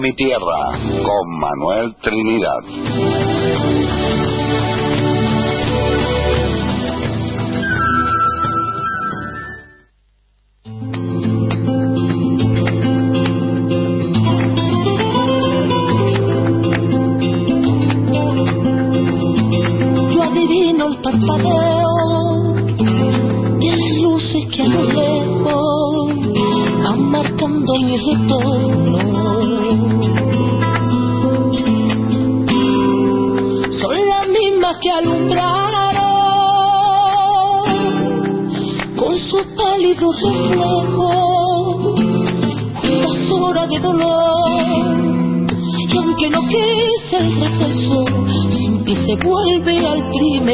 mi tierra con Manuel Trinidad.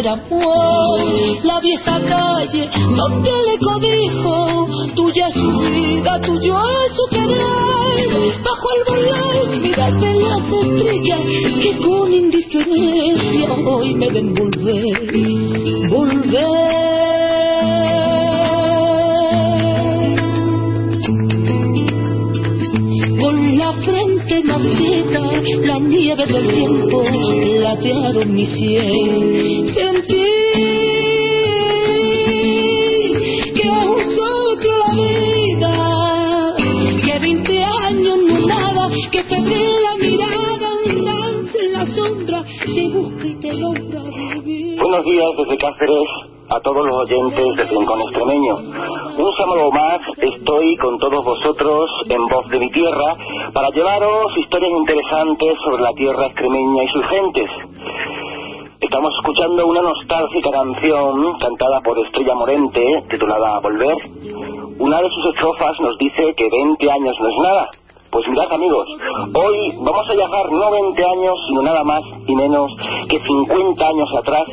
Primer amor. La vieja calle donde le codijo, tuya es su vida, tuyo es su querer. Bajo el volar, mirarme las estrellas que con indiferencia hoy me ven volver. La frente marchita, la nieve del tiempo platearon mi sien. Sentí que sopla la vida, que veinte años no nada, que febril la mirada, un lance en la sombra, te busca y te logra vivir. Buenos días desde Cáceres a todos los oyentes del Rincón Extremeño. Un sábado más estoy con todos vosotros en Voz de mi Tierra para llevaros historias interesantes sobre la tierra extremeña y sus gentes. Estamos escuchando una nostálgica canción cantada por Estrella Morente titulada Volver. Una de sus estrofas nos dice que 20 años no es nada. Pues mirad amigos, hoy vamos a viajar no 20 años, sino nada más y menos que 50 años atrás,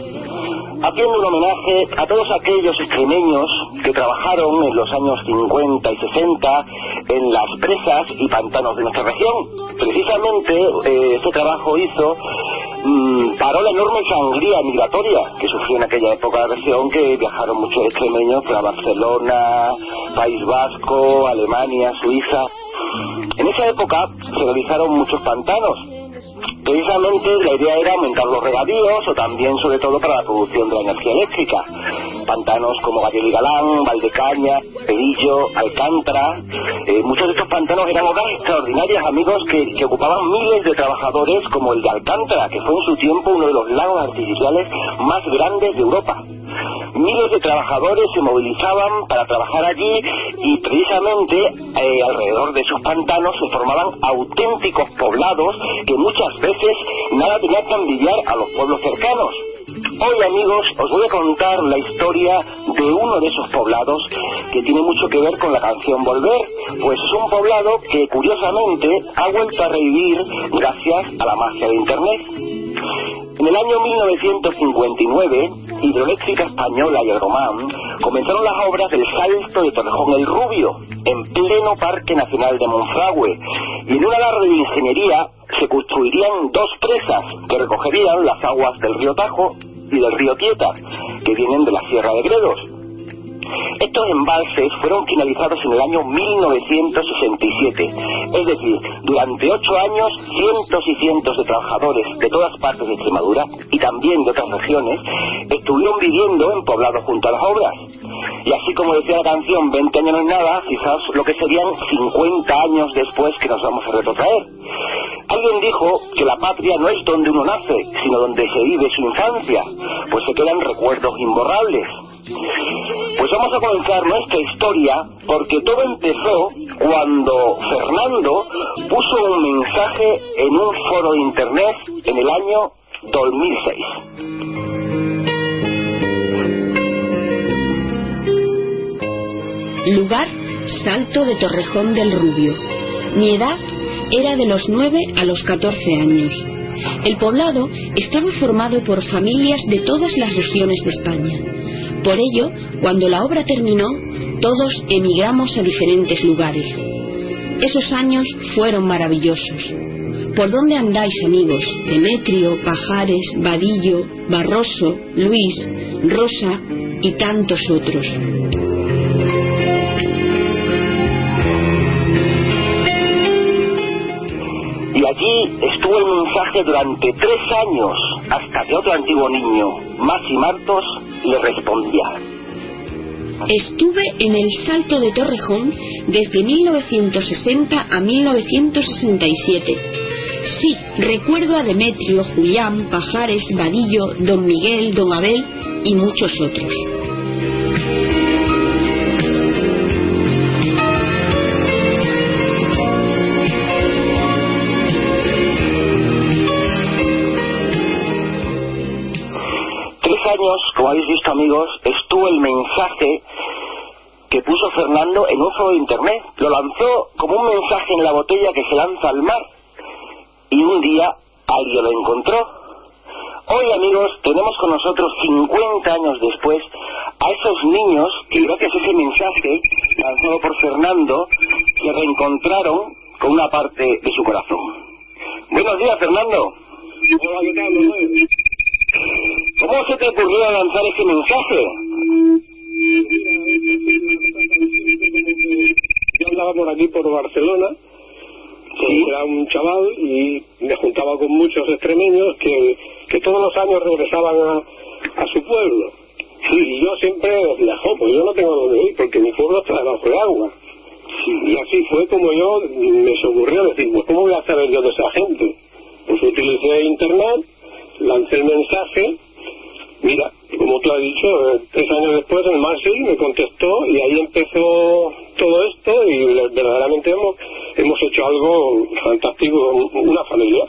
haciendo un homenaje a todos aquellos extremeños que trabajaron en los años 50 y 60 en las presas y pantanos de nuestra región. Precisamente eh, este trabajo hizo, mm, paró la enorme sangría migratoria que sufrió en aquella época la región, que viajaron muchos extremeños para Barcelona, País Vasco, Alemania, Suiza. En esa época se realizaron muchos pantanos. Precisamente la idea era aumentar los regadíos o también sobre todo para la producción de la energía eléctrica. Pantanos como Gallego y Galán, Valdecaña, Pedillo, Alcántara. eh, muchos de estos pantanos eran obras extraordinarias, amigos, que, que ocupaban miles de trabajadores como el de Alcántara, que fue en su tiempo uno de los lagos artificiales más grandes de Europa. Miles de trabajadores se movilizaban para trabajar allí y precisamente eh, alrededor de sus pantanos se formaban auténticos poblados que muchas veces nada tenían que envidiar a los pueblos cercanos. Hoy amigos os voy a contar la historia de uno de esos poblados que tiene mucho que ver con la canción Volver, pues es un poblado que curiosamente ha vuelto a revivir gracias a la magia de Internet. En el año 1959, Hidroeléctrica Española y el Román comenzaron las obras del Salto de Torrejón el Rubio, en pleno Parque Nacional de Monfragüe, y en un alarde de ingeniería se construirían dos presas que recogerían las aguas del río Tajo y del río Tieta, que vienen de la Sierra de Gredos. Estos embalses fueron finalizados en el año 1967, es decir, durante ocho años cientos y cientos de trabajadores de todas partes de Extremadura y también de otras regiones estuvieron viviendo en poblados junto a las obras. Y así como decía la canción, 20 años no es nada, fijaos lo que serían 50 años después que nos vamos a retrotraer. Alguien dijo que la patria no es donde uno nace, sino donde se vive su infancia, pues se quedan recuerdos imborrables. Pues vamos a comenzar nuestra historia porque todo empezó cuando Fernando puso un mensaje en un foro de internet en el año 2006. Lugar, Salto de Torrejón del Rubio. Mi edad era de los 9 a los 14 años. El poblado estaba formado por familias de todas las regiones de España. Por ello, cuando la obra terminó, todos emigramos a diferentes lugares. Esos años fueron maravillosos. ¿Por dónde andáis, amigos? Demetrio, Pajares, Vadillo, Barroso, Luis, Rosa y tantos otros. Allí estuvo el mensaje durante tres años hasta que otro antiguo niño, Masi Martos, le respondía. Estuve en el Salto de Torrejón desde 1960 a 1967. Sí, recuerdo a Demetrio, Julián, Pajares, Vadillo, Don Miguel, Don Abel y muchos otros. Años, como habéis visto amigos, estuvo el mensaje que puso Fernando en un foro de internet. Lo lanzó como un mensaje en la botella que se lanza al mar. Y un día alguien lo encontró. Hoy amigos, tenemos con nosotros 50 años después a esos niños que gracias a ese mensaje lanzado por Fernando se reencontraron con una parte de su corazón. Buenos días Fernando. Hola, ¿qué tal? ¿Cómo se te ocurrió lanzar ese mensaje? Yo andaba por aquí, por Barcelona, Sí. era un chaval y me juntaba con muchos extremeños que, que todos los años regresaban a, a su pueblo. Y yo siempre decía, jo, pues yo no tengo dónde ir porque mi pueblo está debajo de agua. Y así fue como yo me ocurrió decir, pues ¿cómo voy a saber yo de esa gente? Pues utilicé internet, lancé el mensaje, mira, como tú has dicho, eh, tres años después el Maxi me contestó y ahí empezó todo esto y verdaderamente hemos, hemos hecho algo fantástico, una familia.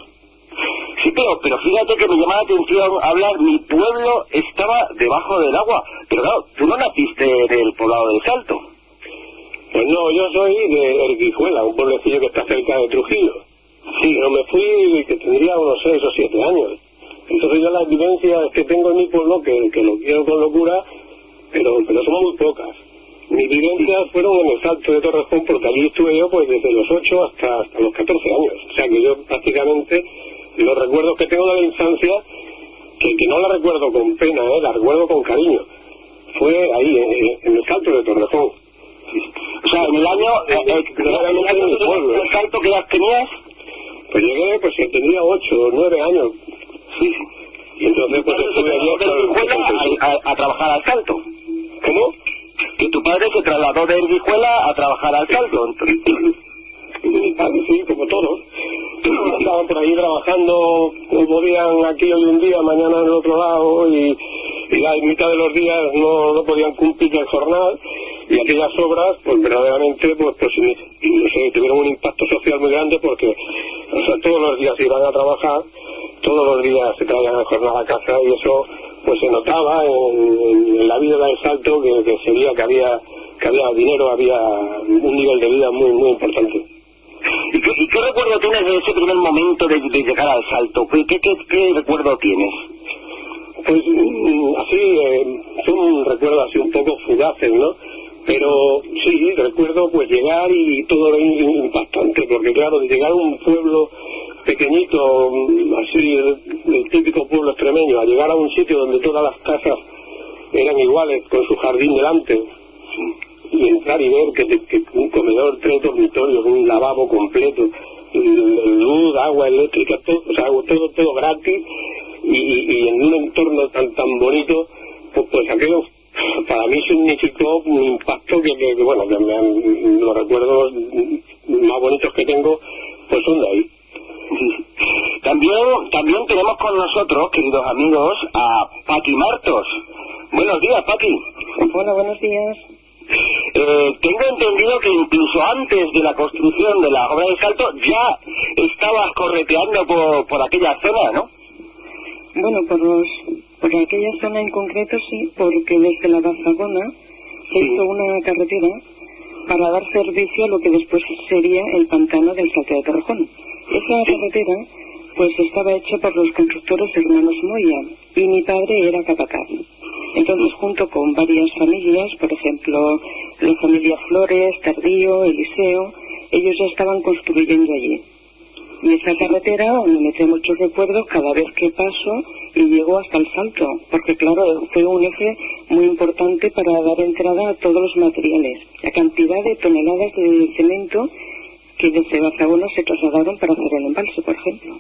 Sí, pero, pero fíjate que me llama la atención hablar, mi pueblo estaba debajo del agua. Pero claro, tú no naciste en el poblado del Salto. Pues no, yo soy de Erguijuela, un pueblecillo que está cerca de Trujillo. Sí, pero me fui que tendría unos seis o siete años. Entonces yo las vivencias que tengo en mi pueblo, que, que lo quiero con locura, pero, pero son muy pocas. Mis vivencias fueron en el Salto de Torrejón porque allí estuve yo pues desde los 8 hasta, hasta los 14 años. O sea que yo prácticamente los recuerdos que tengo de la infancia, que, que no la recuerdo con pena, ¿eh? la recuerdo con cariño. Fue ahí, en, en el Salto de Torrejón. O sea, en el año... eh, eh, el Salto que edad tenías? Pues llegué, pues que tendría ocho o nueve años. Sí. Y entonces pues estuve allí de hasta los Erguijuela 76. a, a- a trabajar al Salto. ¿Cómo? Que tu padre se trasladó de Erguijuela a trabajar al Salto. Entonces, Mi padre, sí, como todos. Estaban por ahí trabajando, como podían aquí hoy un día, mañana en el otro lado, y, y la mitad de los días no, no podían cumplir el jornal, y aquellas obras, pues verdaderamente, pues, pues no sé, tuvieron un impacto social muy grande porque, o sea, todos los días iban a trabajar, todos los días se traían el jornal a casa, y eso, pues se notaba en, en la vida del salto que, que sería que había, que había dinero, había un nivel de vida muy, muy importante. ¿Y qué, y qué recuerdo tienes de ese primer momento de, de llegar al Salto? ¿Qué, qué, qué, qué recuerdo tienes? Pues mm, así, eh, son recuerdos así un poco fugaces, ¿no? Pero sí, recuerdo pues llegar y todo in- impactante, porque claro, de llegar a un pueblo pequeñito, mm, así, el, típico pueblo extremeño, a llegar a un sitio donde todas las casas eran iguales, con su jardín delante, y entrar y ver que, un comedor, tres dormitorios, un lavabo completo, luz, agua eléctrica, todo, o sea, todo, todo gratis y- y en un entorno tan tan bonito, pues, pues aquello para mí significó un impacto que, que- que, bueno, que me han- los recuerdos más bonitos que tengo, pues son de ahí. También, también tenemos con nosotros, queridos amigos, a Paqui Martos. Buenos días, Paqui. Hola, buenos días. Eh, tengo entendido que incluso antes de la construcción de la obra de Salto ya estabas correteando por, por aquella zona, ¿no? Bueno, por, los, por aquella zona en concreto sí, porque desde la Bazagona se hizo una carretera para dar servicio a lo que después sería el pantano del Salto de Torrejón. Esa carretera pues estaba hecha por los constructores hermanos Moya y mi padre era capataz. Entonces, junto con varias familias, por ejemplo, la familia Flores, Tardío, Eliseo, ellos ya estaban construyendo allí. Y esa carretera me mete muchos recuerdos cada vez que paso y llego hasta el salto, porque claro, fue un eje muy importante para dar entrada a todos los materiales. La cantidad de toneladas de cemento que desde Bazagona se trasladaron para hacer el embalse, por ejemplo.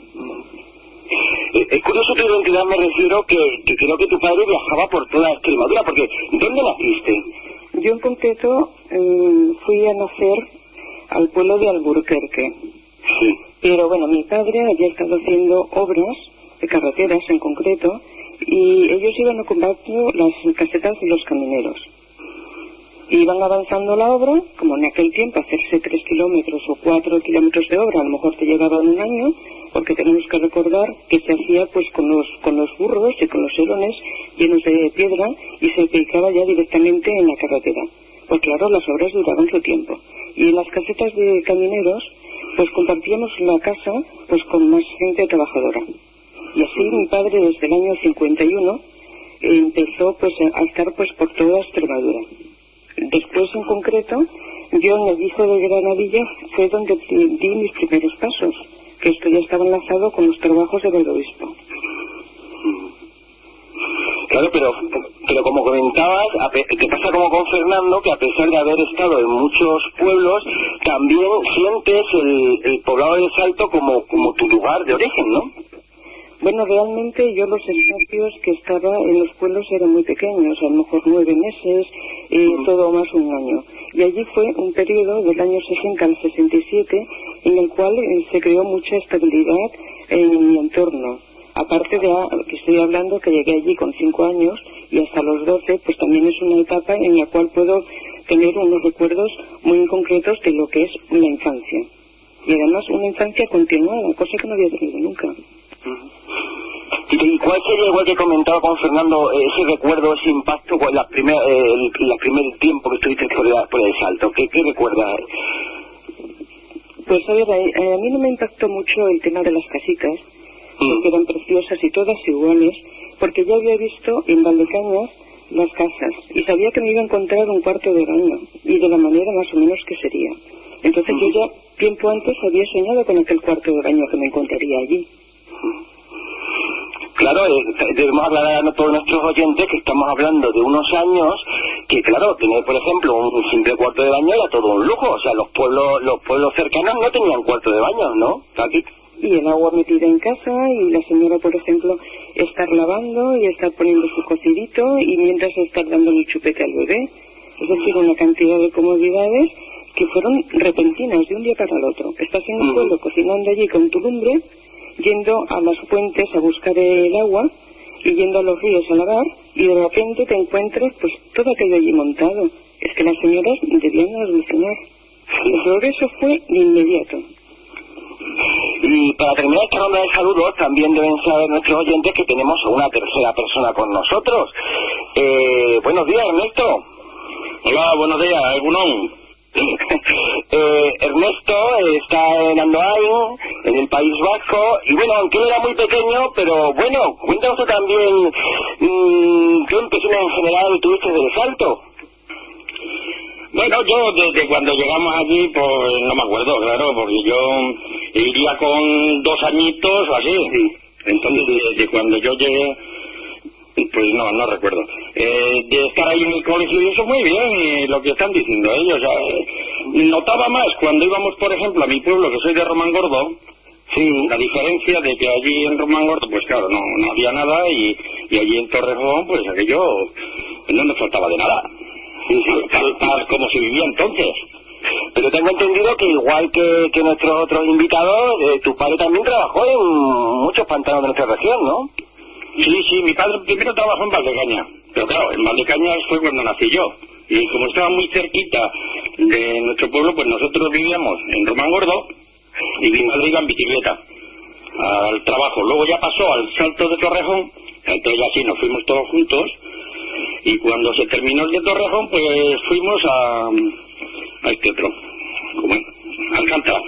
Eh, Es curioso tu identidad, me refiero que, que creo que tu padre viajaba por toda Extremadura, porque ¿dónde naciste? Yo en concreto eh, fui a nacer al pueblo de Alburquerque. Sí. Pero bueno, mi padre había estado haciendo obras de carreteras en concreto y ellos iban ocupando las casetas de los camineros. Iban avanzando la obra, como en aquel tiempo hacerse tres kilómetros o cuatro kilómetros de obra, a lo mejor te llevaba en un año, porque tenemos que recordar que se hacía pues con los, con los burros y con los herones llenos de piedra y se dedicaba ya directamente en la carretera. Pues claro, las obras duraban su tiempo. Y las casetas de camineros, pues compartíamos la casa pues con más gente trabajadora. Y así mi padre desde el año 51 empezó pues a estar pues por toda Extremadura. Después en concreto, yo en el hijo de Granadilla fue donde di mis primeros pasos, que esto ya estaba enlazado con los trabajos del obispo. Claro, pero, pero como comentabas, te pasa como con Fernando, que a pesar de haber estado en muchos pueblos, también sientes el, el poblado de Salto como, como tu lugar de origen, ¿no? Bueno, realmente yo los espacios que estaba en los pueblos eran muy pequeños, a lo mejor nueve meses, eh, todo más un año. Y allí fue un periodo del año 60 al 67 en el cual eh, se creó mucha estabilidad en mi entorno. Aparte de ah, que estoy hablando que llegué allí con cinco años y hasta los 12, pues también es una etapa en la cual puedo tener unos recuerdos muy concretos de lo que es la infancia. Y además una infancia continuada, cosa que no había tenido nunca. ¿Y cuál sería, igual que comentaba con Fernando, ese recuerdo, ese impacto, cuál la primer, eh, el, la primer tiempo que estuviste por, la- por el Salto? ¿Qué, qué recuerdas? Pues a ver, a, a mí no me impactó mucho el tema de las casitas, porque eran preciosas y todas iguales, porque ya había visto en Valdecañas las casas y sabía que me iba a encontrar un cuarto de baño y de la manera más o menos que sería. Entonces yo ya tiempo antes había soñado con aquel cuarto de baño que me encontraría allí. Claro, eh, debemos hablar a todos nuestros oyentes que estamos hablando de unos años que, claro, tener, por ejemplo, un simple cuarto de baño era todo un lujo. O sea, los pueblos los pueblos cercanos no tenían cuarto de baño, ¿no? Aquí. Y el agua metida en casa y la señora, por ejemplo, estar lavando y estar poniendo su cocidito y mientras estar dando el chupete al bebé. Es decir, una cantidad de comodidades que fueron repentinas de un día para el otro. Estás en el pueblo cocinando allí con tu lumbre, yendo a las fuentes a buscar el agua y yendo a los ríos a lavar y de repente te encuentras pues todo aquello allí montado. Es que las señoras debían alucinar. El progreso fue de inmediato. Y para terminar esta ronda de saludos, también deben saber nuestros oyentes que tenemos a una tercera persona con nosotros. Eh, buenos días, Ernesto. Hola, buenos días, Egunon. eh, Ernesto está en Andoain, en el País Vasco, y bueno, aunque él era muy pequeño, pero bueno, cuéntanos tú también mmm, qué impresiones en general tuviste del salto. Bueno, yo desde cuando llegamos allí, pues no me acuerdo, claro, porque yo iría con dos añitos o así. Entonces, desde cuando yo llegué, pues no, no recuerdo. Eh, de estar ahí en el colegio y eso muy bien, y lo que están diciendo ellos. eh, notaba más cuando íbamos, por ejemplo, a mi pueblo, que soy de Román Gordo, Sí, la diferencia de que allí en Román Gordo, pues claro, no, no había nada y, y allí en Torrejón, pues aquello no nos faltaba de nada. Tal, tal como se vivía entonces. Pero tengo entendido que igual que, que nuestros otros invitados, eh, tu padre también trabajó en muchos pantanos de nuestra región, ¿no? Sí, sí, mi padre primero trabajó en Valdecaña. Pero claro, en Valdecañas fue cuando nací yo. Y como estaba muy cerquita de nuestro pueblo, pues nosotros vivíamos en Román Gordo y mi madre iba en bicicleta al trabajo. Luego ya pasó al Salto de Torrejón, entonces ya sí nos fuimos todos juntos. Y cuando se terminó el de Torrejón, pues fuimos a este otro, ¿cómo es? Alcántara.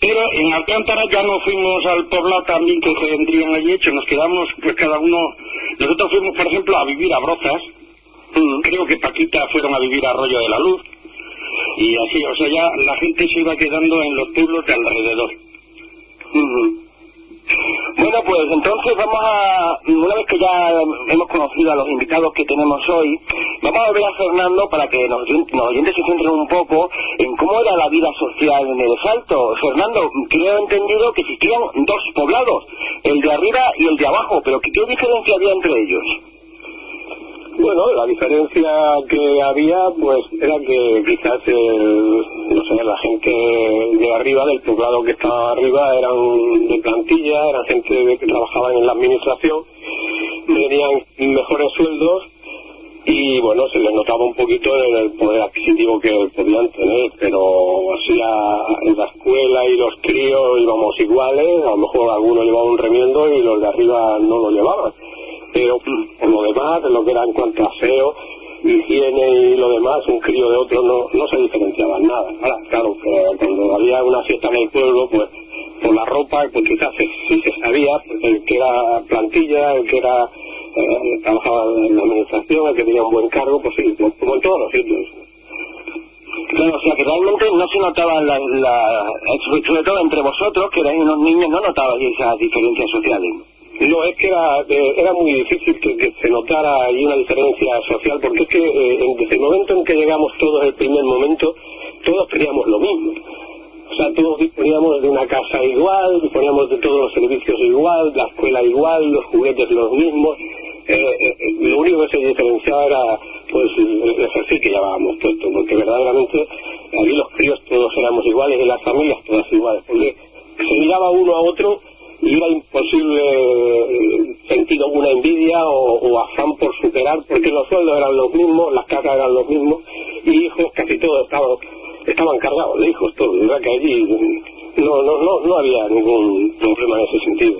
Pero en Alcántara ya no fuimos al poblado también que se vendrían allí hecho, nos quedamos pues cada uno, nosotros fuimos por ejemplo a vivir a Brozas, creo que Paquita fueron a vivir a Arroyo de la Luz, y así, o sea, ya la gente se iba quedando en los pueblos de alrededor. Bueno, pues entonces vamos a, una vez que ya hemos conocido a los invitados que tenemos hoy, vamos a ver a Fernando para que los, oyen- los oyentes se centren un poco en cómo era la vida social en el Salto. Fernando, creo entendido que existían dos poblados, el de arriba y el de abajo, pero ¿qué, qué diferencia había entre ellos? Bueno, la diferencia que había, pues, era que quizás, no sé, la gente de arriba, del poblado que estaba arriba, eran de plantilla, eran gente que trabajaban en la administración, tenían mejores sueldos y, bueno, se les notaba un poquito en el poder adquisitivo que podían tener, pero así a- en la escuela y los críos íbamos iguales, a lo mejor algunos llevaban un remiendo y los de arriba no lo llevaban pero por lo demás, de lo que era en cuanto a aseo, higiene y lo demás, un crío de otro no, no se diferenciaban nada. Ahora, claro, que cuando había una fiesta en el pueblo, pues por la ropa, pues quizás sí se sabía, pues, el que era plantilla, el que era eh, trabajaba en la administración, el que tenía un buen cargo, pues sí, pues, como en todos los sitios. Claro, o sea que realmente no se notaba la, la, sobre todo entre vosotros, que erais unos niños, no notabais esas diferencias sociales. No, es que era, eh, era muy difícil que, se notara ahí una diferencia social, porque es que eh, desde el momento en que llegamos todos, el primer momento, todos queríamos lo mismo. O sea, todos disponíamos de una casa igual, disponíamos de todos los servicios igual, la escuela igual, los juguetes los mismos. Eh, eh, eh, lo único que se diferenciaba era, pues, el ejercicio que llamábamos puesto, porque verdaderamente allí los críos todos éramos iguales y las familias todas iguales, porque se miraba uno a otro y era imposible eh, sentir alguna envidia o, o afán por superar, porque los sueldos eran los mismos, las casas eran los mismos, y hijos casi todos estaban, estaban cargados de hijos todos, ¿verdad? Que allí no, no, no, no había ningún problema en ese sentido.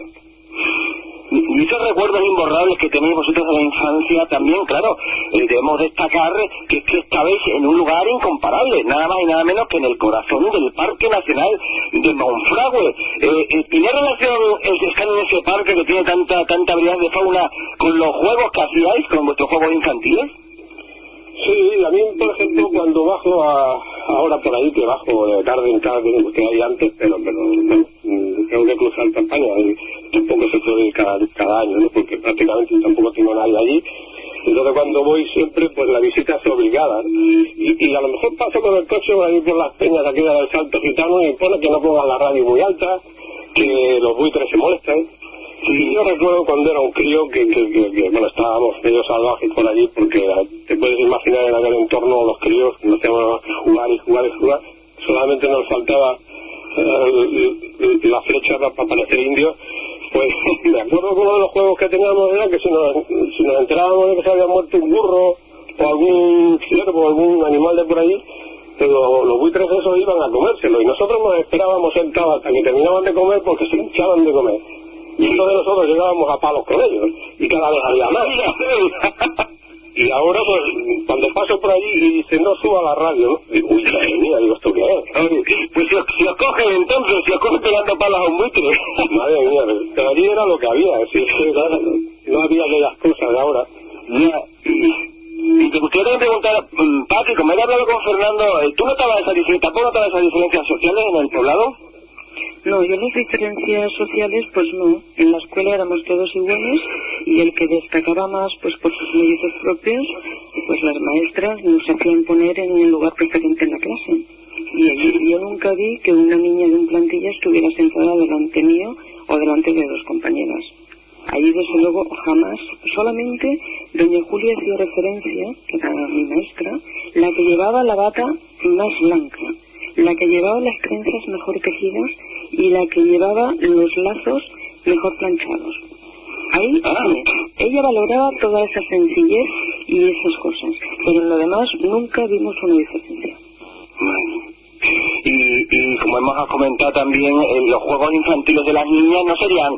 Y esos recuerdos imborrables que tenéis vosotros de la infancia también, claro, eh, debemos destacar que que estabais en un lugar incomparable, nada más y nada menos que en el corazón del Parque Nacional de Monfragüe. Eh, eh, ¿Tiene relación el estar en ese parque que tiene tanta tanta variedad de fauna con los juegos que hacíais, con vuestros juegos infantiles? Sí, a mí, por ejemplo, cuando bajo a, ahora por ahí, que bajo de tarde en tarde, que hay antes, pero, pero mm, tengo que cruzar campaña, tampoco se puede cada, cada año, ¿no? porque prácticamente tampoco tengo nadie allí. Entonces cuando voy siempre, pues la visita es obligada. Y, a lo mejor paso con el coche por ahí por las peñas aquí del Salto Gitano y pone que no pongan la radio muy alta, que los buitres se molestan. Y yo recuerdo cuando era un crío que, que, que- que, bueno, estábamos medio salvajes por allí porque eh, te puedes imaginar en aquel entorno los críos que nos hacíamos jugar y jugar y jugar. Solamente nos faltaba eh, la flecha para parecer indios. Pues me acuerdo que uno de los juegos que teníamos era que si nos, si enterábamos de que se había muerto un burro o algún ciervo, algún animal de por allí, pero los buitres esos iban a comérselo y nosotros nos esperábamos sentados hasta que terminaban de comer porque se hinchaban de comer. Y entonces nosotros llegábamos a palos con ellos y cada vez había más. Y ahora, pues, cuando paso por allí y dice, no suba la radio, ¿no? Digo, uy, madre mía, digo, ¿esto qué es? Pues si os, si os cogen entonces, si os cogen pegando palas a un buitre. Madre mía, pero allí era lo que había, es decir, que era- no había aquellas cosas de ahora. Ya, y, y te gustaría también preguntar, mm, Pati, como he hablado con Fernando, eh, ¿tú notabas esa diferencia, tampoco notabas esas diferencias sociales en el poblado? No, yo las diferencias sociales, pues no. En la escuela éramos todos iguales y el que destacaba más, pues por sus méritos propios, pues las maestras nos hacían poner en un lugar preferente en la clase. Y allí yo nunca vi que una niña de un plantilla estuviera sentada delante mío o delante de dos compañeras. Allí, desde luego, jamás, solamente doña Julia hacía referencia, que era mi maestra, la que llevaba la bata más blanca, la que llevaba las trenzas mejor tejidas y la que llevaba los lazos mejor planchados. Ahí Ah. Ella valoraba toda esa sencillez y esas cosas. Pero en lo demás nunca vimos una diferencia. Bueno. Y, y como hemos comentado también, eh, los juegos infantiles de las niñas no serían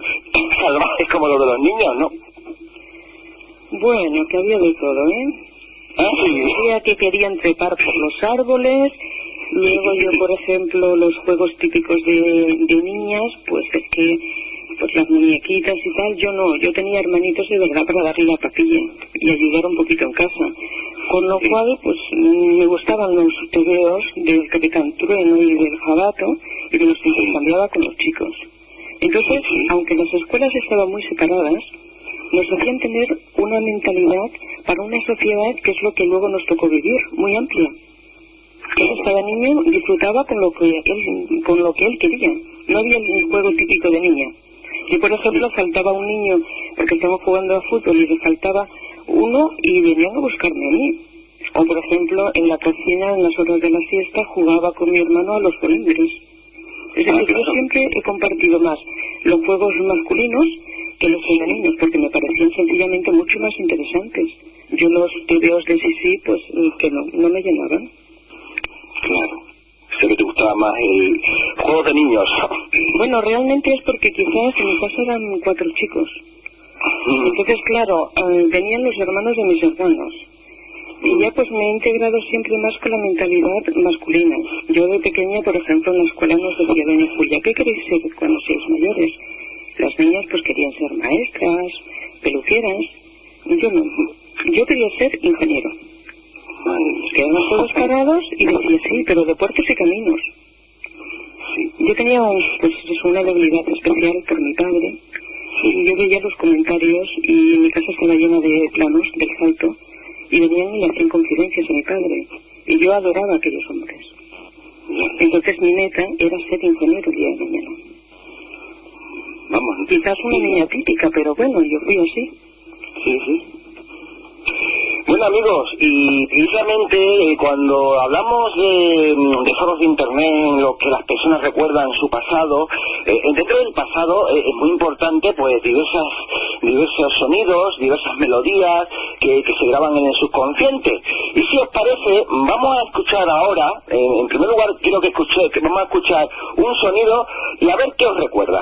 salvajes como los de los niños, ¿no? Bueno, que había de todo, ¿eh? ¿Ah, sí? Había que querían trepar por los árboles. Luego yo, por ejemplo, los juegos típicos de, de niñas, pues es que pues las muñequitas y tal, yo no, yo tenía hermanitos de verdad para darle la papilla y ayudar un poquito en casa. Con lo cual, pues me gustaban los tebeos del Capitán Trueno y del Jabato y que los intercambiaba con los chicos. Entonces, aunque las escuelas estaban muy separadas, nos hacían tener una mentalidad para una sociedad que es lo que luego nos tocó vivir, muy amplia. Cada niño disfrutaba con lo que él, con lo que él quería. No había el juego típico de niña. Yo, por ejemplo, faltaba un niño porque estábamos jugando a fútbol y le faltaba uno y venían a buscarme a mí. O, por ejemplo, en la cocina, en las horas de la siesta, jugaba con mi hermano a los colindres. Es decir, yo siempre he compartido más los juegos masculinos que los femeninos, porque me parecían sencillamente mucho más interesantes. Yo los tebeos de Sisi, pues, que no, no me llenaban. Claro. Sé que te gustaba más el juego de niños. Bueno, realmente es porque quizás en mi casa eran cuatro chicos. Entonces, claro, eh, venían los hermanos de mis hermanos. Y ya pues me he integrado siempre más con la mentalidad masculina. Yo de pequeña, por ejemplo, en la escuela nos decía Doña Julia, ¿qué queréis ser cuando seáis mayores? Las niñas pues querían ser maestras, peluqueras. Yo no. Yo quería ser ingeniero. Quedamos todos parados y decía, sí, pero de puertos y caminos. Yo tenía pues, una debilidad especial por mi padre. Y yo veía los comentarios y mi casa estaba llena de planos del salto y venían y le hacían confidencias a mi padre. Y yo adoraba a aquellos hombres. Entonces mi meta era ser ingeniero el día de mañana. Vamos, Quizás una niña típica, pero bueno, yo fui así. Sí, sí. Bueno amigos, y precisamente eh, cuando hablamos de, mm, de foros de internet los que las personas recuerdan su pasado, eh, dentro del pasado eh, es muy importante pues diversas, diversos sonidos, diversas melodías que, que se graban en el subconsciente. Y si os parece, vamos a escuchar ahora, en, primer lugar quiero que escuche, que vamos a escuchar un sonido y a ver qué os recuerda.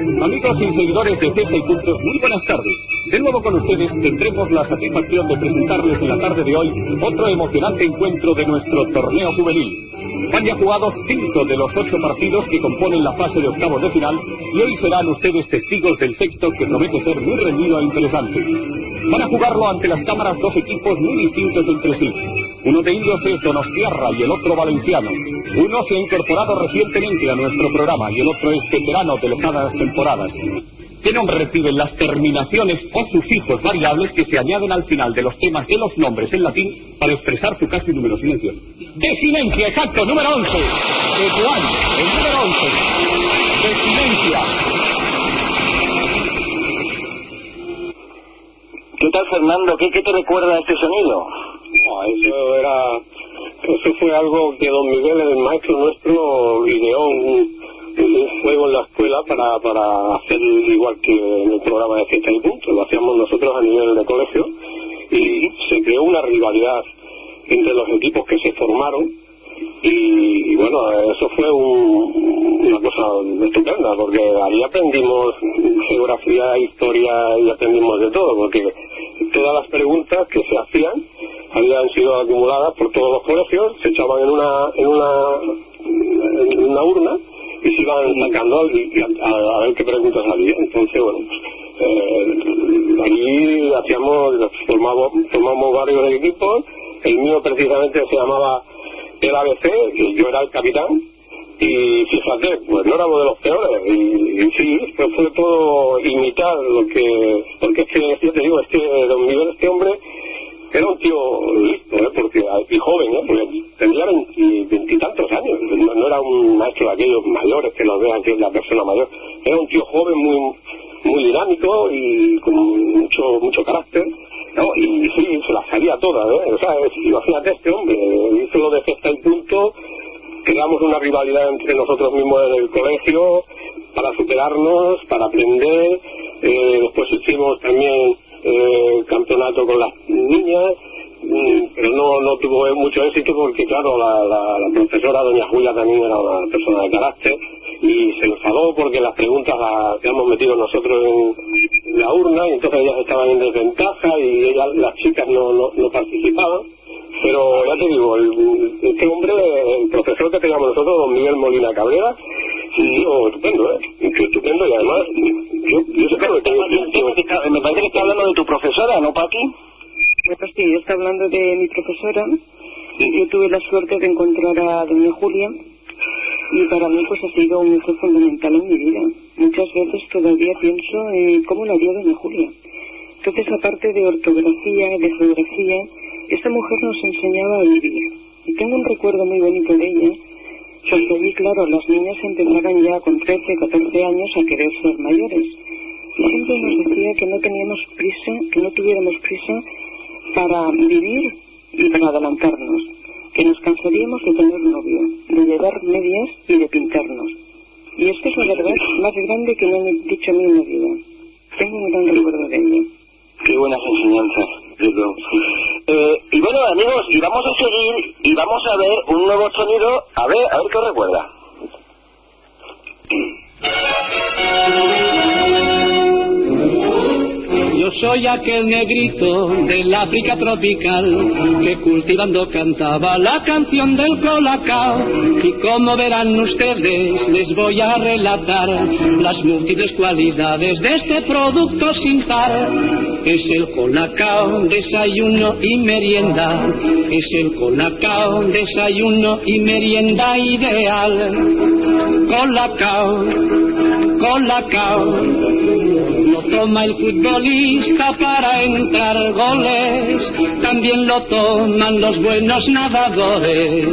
Amigos y seguidores de Cesta y Puntos, muy buenas tardes. De nuevo con ustedes tendremos la satisfacción de presentarles en la tarde de hoy otro emocionante encuentro de nuestro torneo juvenil. Han ya jugados cinco de los ocho partidos que componen la fase de octavos de final y hoy serán ustedes testigos del sexto que promete ser muy reñido e interesante. Van a jugarlo ante las cámaras dos equipos muy distintos entre sí. Uno de ellos es Donostiarra y el otro Valenciano. Uno se ha incorporado recientemente a nuestro programa y el otro es veterano de lejanas temporadas. ¿Qué nombre reciben las terminaciones o sufijos variables que se añaden al final de los temas de los nombres en latín para expresar su casi número silencio? Desinencia, exacto, número 11. De Juan, el número 11. Desinencia. ¿Qué tal Fernando? ¿Qué, qué te recuerda este sonido? No, eso era, eso fue algo que don Miguel, el maestro nuestro, ideó un, un juego en la escuela para, para hacer igual que en el programa de fiesta y punto. Lo hacíamos nosotros a nivel de colegio y se creó una rivalidad entre los equipos que se formaron y, bueno, eso fue un- una cosa estupenda porque ahí aprendimos geografía, historia y aprendimos de todo porque todas las preguntas que se hacían habían sido acumuladas por todos los colegios, se echaban en una, en una urna y se iban sacando a, a- a ver qué preguntas había. Entonces, bueno, pues, eh, allí hacíamos, formamos, formamos varios equipos, el mío precisamente se llamaba el ABC, y yo era el capitán, y fíjate, pues no éramos de los peores, y, y sí, pues fue todo imitar lo que, porque es que, yo te digo, es que don Miguel, este hombre, era un tío listo, ¿eh? porque, y joven, ¿eh? porque veinti- veintitantos años, no, era un maestro de aquellos mayores que los vean que es la persona mayor, era un tío joven muy muy dinámico y con mucho mucho carácter, ¿no? y sí, se las sabía todas, ¿eh? o sea, es- imagínate este hombre, hizo lo de cesta y punto, creamos una rivalidad entre nosotros mismos en el colegio para superarnos, para aprender, eh, después hicimos también eh, campeonato con las niñas, mm, pero no, no tuvo mucho éxito porque, claro, la, la, la profesora, doña Julia, también era una persona de carácter y se enfadó porque las preguntas las hemos metido nosotros en la urna y entonces ellas estaban en desventaja y ellas, las chicas no, no, no participaban. Pero ya te digo, el- este hombre, el profesor que teníamos nosotros, don Miguel Molina Cabrera, sí, oh, estupendo, ¿eh? Estupendo y además, yo, yo sé que lo tengo Me parece que está hablando de tu profesora, ¿no, Paqui? Bueno, sí, está hablando de mi profesora. Yo tuve la suerte de encontrar a doña Julia y para mí pues ha sido un hijo fundamental en mi vida. Muchas veces todavía pienso en cómo la dio doña Julia. Entonces, aparte de ortografía, de geografía, esta mujer nos enseñaba a vivir. Y tengo un recuerdo muy bonito de ella, porque allí, claro, las niñas empezaban ya con 13, 14 años a querer ser mayores. Y siempre nos decía que no teníamos prisa, que no tuviéramos prisa para vivir y para adelantarnos, que nos cansaríamos de tener novio, de llevar medias y de pintarnos. Y esto es la verdad más grande que me han dicho a mí en la vida. Tengo un gran recuerdo de ella. Qué buenas enseñanzas. yo creo. Eh, y bueno, amigos, y vamos a seguir y vamos a ver un nuevo sonido. A ver, a ver qué recuerda. Yo soy aquel negrito del África tropical que cultivando cantaba la canción del colacao. Y como verán ustedes, les voy a relatar las múltiples cualidades de este producto sin par. Es el colacao, desayuno y merienda. Es el colacao, desayuno y merienda ideal. Colacao, colacao. Lo toma el futbolista para entrar goles, también lo toman los buenos nadadores.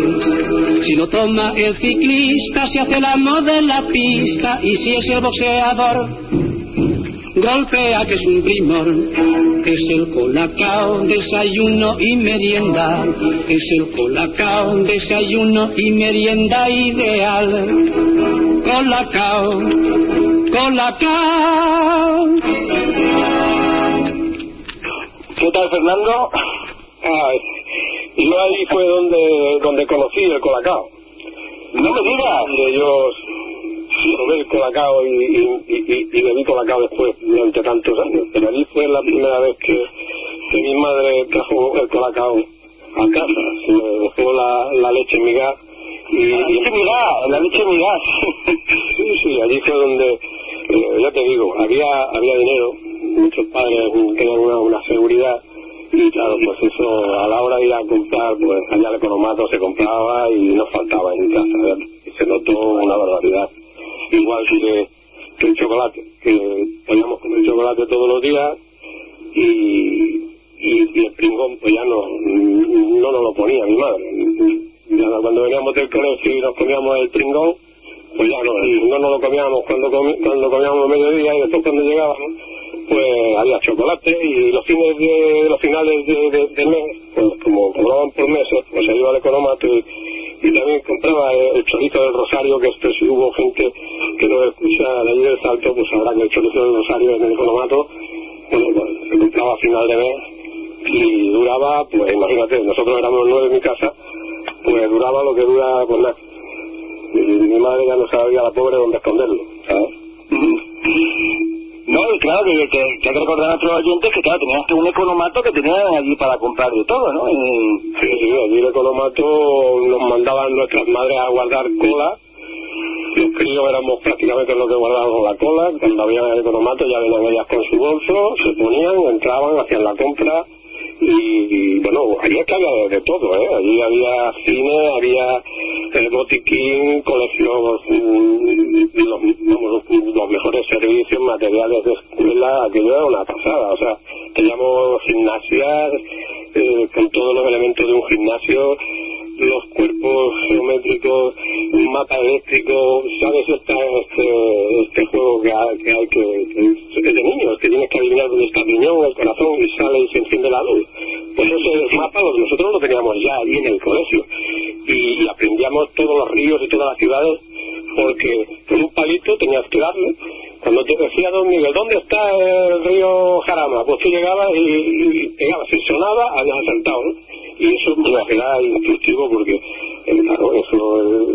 Si lo toma el ciclista, se hace el amo de la pista, y si es el boxeador, golpea que es un primor. Es el colacao, desayuno y merienda. Es el colacao, desayuno y merienda ideal. Colacao, colacao. ¿Qué tal, Fernando? Ay, yo ahí fue donde, donde conocí el colacao. No me digas. Donde yo probé el colacao y, y, y, y bebí colacao después durante tantos años. Pero allí fue la primera vez que, que mi madre trajo el colacao a casa. Se me dejó la, la leche migar. Y, La leche migar, la leche migar. Sí, sí, allí fue donde, eh, ya te digo, había había dinero, muchos padres tenían una, una seguridad y claro, pues eso a la hora de ir a comprar, pues allá el economato se compraba y no faltaba en casa, se notó una barbaridad. Igual que, el chocolate, que podíamos comer chocolate todos los días y, y, el pringón pues ya no, no nos lo ponía mi madre. Cuando veníamos del colegio y nos comíamos el pringón, pues ya no, el pringón no lo comíamos cuando, comi- cuando comíamos mediodía y después cuando llegábamos, pues había chocolate y los fines de los finales de, de, de mes, pues como cobraban por meses, pues se iba al economato y, y también compraba el, el chorizo del Rosario, que esto si hubo gente que no escucha la ley del salto, pues sabrá que el chorizo del Rosario en el economato, bueno, pues se a final de mes y duraba, pues imagínate, nosotros éramos nueve en mi casa, pues duraba lo que dura, pues nada. Y mi madre ya no sabía la pobre dónde esconderlo, ¿sabes? No, y claro, que, que, que hay que recordar a nuestros oyentes que, claro, tenías que un economato que tenían allí para comprar de todo, ¿no? Y- Sí, sí, allí el economato nos mandaban nuestras madres a guardar cola. Los críos éramos prácticamente los que guardábamos la cola. Cuando había el economato ya venían ellas con su bolso, se ponían, entraban, hacían la compra. Y, y, bueno, es que había de, todo, ¿eh? Allí había cine, había el botiquín, colegios, mm, los mejores servicios, materiales de escuela, aquello era una pasada. O sea, teníamos gimnasias eh, con todos los elementos de un gimnasio, los cuerpos geométricos, un mapa eléctrico, ¿sabes? Esta, este, este juego que hay que, hay que, de niños, que tienes que adivinar dónde está el riñón, el corazón y sale y se enciende la luz. Pues ese mapa nosotros lo teníamos ya allí en el colegio y, y aprendíamos todos los ríos y todas las ciudades porque con un palito tenías que darle. Cuando te decía Don Miguel, ¿dónde está el río Jarama? Pues tú llegabas y, y pegabas, si sonaba, habías acertado, ¿no? Y eso pues, era intuitivo porque, eh, claro, eso eh,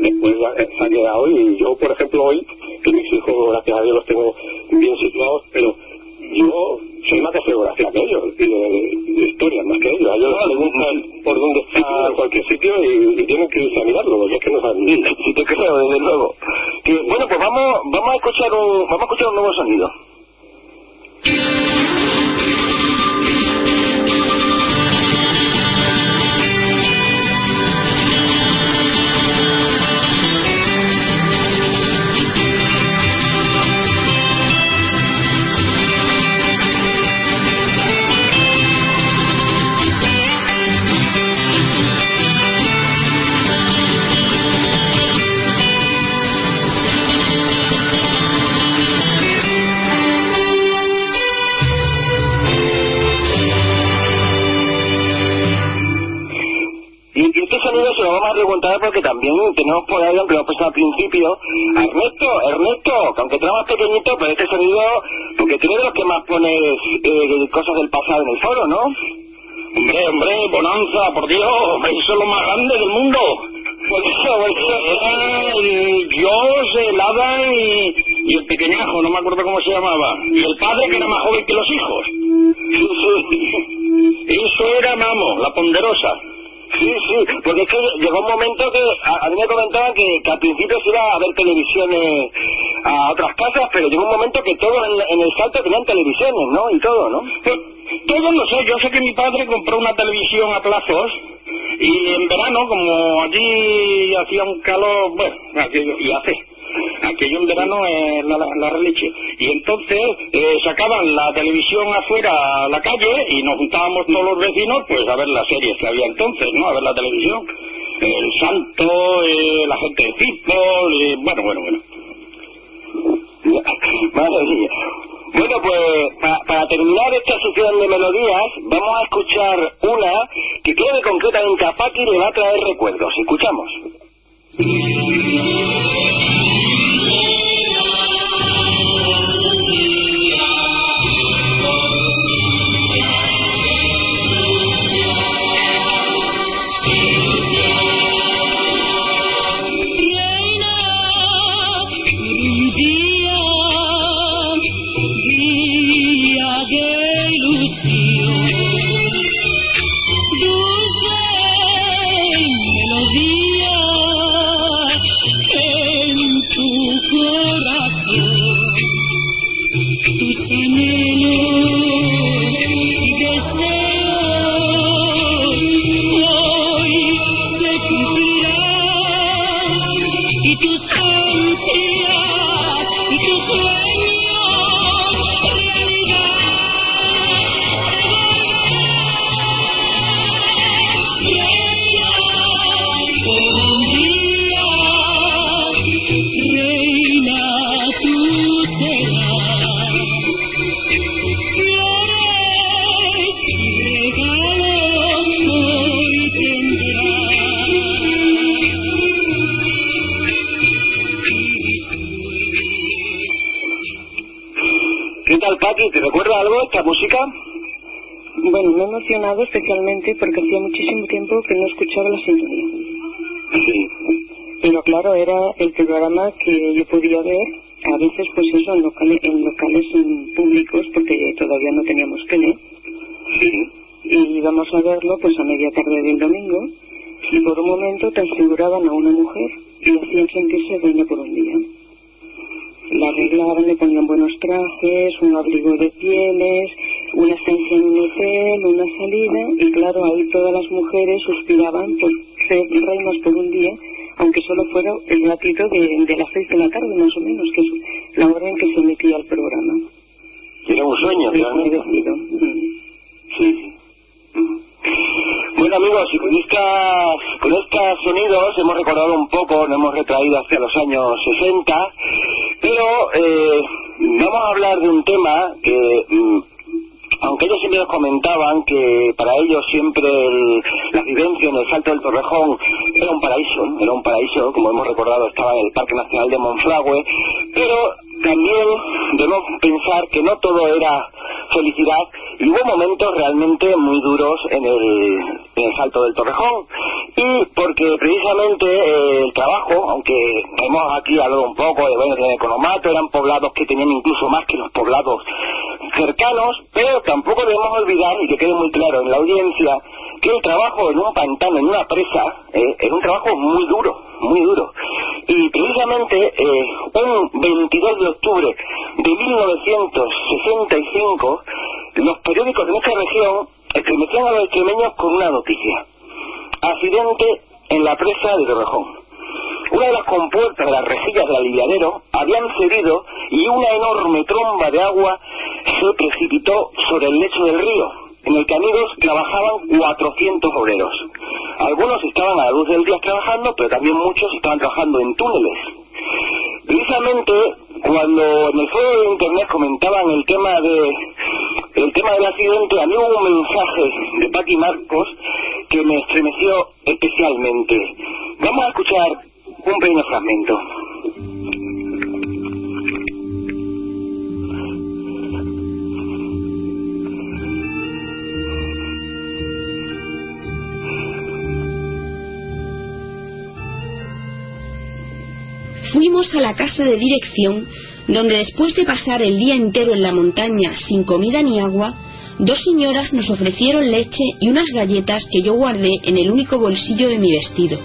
después se ha quedado y yo, por ejemplo, hoy, que mis hijos, gracias a Dios, los tengo bien situados, pero yo soy más de geografía que ellos y de, de historia más que ellos. A ellos les preguntan por dónde está cualquier sitio y, y tienen que irse a mirarlo, porque es que no saben. Sí, te creo, desde luego. Que, bueno, pues vamos, vamos a escuchar un, vamos a escuchar un nuevo sonido. Se lo vamos a preguntar porque también tenemos por ahí, aunque lo he puesto al principio, a Ernesto, Ernesto, que aunque tú eres más pequeñito, pero este sonido, porque tú eres de los que más pones eh, cosas del pasado en el foro, ¿no? Hombre, hombre, Bonanza, por Dios, eso es lo más grande del mundo. Por eso, por eso. Era el Dios, el hada y, y el pequeñajo, no me acuerdo cómo se llamaba. Y el padre que era más joven que los hijos. Sí, sí. Eso era, vamos, la ponderosa. Sí, sí, porque es que llegó un momento que a, a mí me comentaban que, que al principio se iba a ver televisiones a otras casas, pero llegó un momento que todos en, en el salto tenían televisiones, ¿no? Y todo, ¿no? Pues, todo no sé, yo sé que mi padre compró una televisión a plazos y en verano, como allí hacía un calor, bueno, y hace, aquello en verano es la, la, la. Y entonces eh, sacaban la televisión afuera a la calle y nos juntábamos todos los vecinos pues a ver las series que había entonces, ¿no? A ver la televisión. El Santo, eh, la gente de fútbol, y bueno, bueno, bueno. Madre mía. Bueno, pues pa- para terminar esta sección de melodías, vamos a escuchar una que que concretamente a Paqui le va a traer recuerdos. Escuchamos. ¿Te recuerda algo esta música? Bueno, me he emocionado especialmente porque hacía muchísimo tiempo que no escuchaba la sintonía. Pero claro, era el programa que yo podía ver, a veces pues eso, en locales, en locales públicos, porque todavía no teníamos tele. Y íbamos a verlo pues a media tarde del domingo, y por un momento transfiguraban a una mujer y hacían sentirse reina por un día. La arreglaban, le ponían buenos trajes, un abrigo de pieles, una estancia en un hotel, una salida, y claro, ahí todas las mujeres suspiraban por ser reinas por un día, aunque solo fuera el ratito de, de las seis de la tarde, más o menos, que es la hora en que se emitía el programa. Era un sueño, realmente. Mm. Sí. Bueno amigos, y con, estas, con estos sonidos hemos recordado un poco, nos hemos retraído hacia los años 60, pero eh, vamos a hablar de un tema que, mm, aunque ellos siempre nos comentaban que para ellos siempre la vivencia en el Salto del Torrejón era un paraíso, era un paraíso, como hemos recordado, estaba en el Parque Nacional de Monfragüe, pero también debemos pensar que no todo era felicidad y hubo momentos realmente muy duros en el, en el Salto del Torrejón. Y porque precisamente eh, el trabajo, aunque hemos aquí hablado un poco de bueno, de Economato, eran poblados que tenían incluso más que los poblados cercanos, pero tampoco debemos olvidar, y que quede muy claro en la audiencia, que el trabajo en un pantano, en una presa, eh, es un trabajo muy duro, muy duro. Y precisamente eh, un 22 de octubre de 1965, los periódicos de nuestra región estremecían a los extremeños con una noticia. Accidente en la presa de Torrejón. Una de las compuertas de las rejillas del aliviadero habían cedido y una enorme tromba de agua se precipitó sobre el lecho del río, en el que amigos trabajaban 400 obreros. Algunos estaban a la luz del día trabajando, pero también muchos estaban trabajando en túneles. Precisamente cuando en el foro de internet comentaban el tema de el tema del accidente, a mí hubo un mensaje de Patti Marcos que me estremeció especialmente. Vamos a escuchar un pequeño fragmento. Fuimos a la casa de dirección, donde después de pasar el día entero en la montaña sin comida ni agua, dos señoras nos ofrecieron leche y unas galletas que yo guardé en el único bolsillo de mi vestido.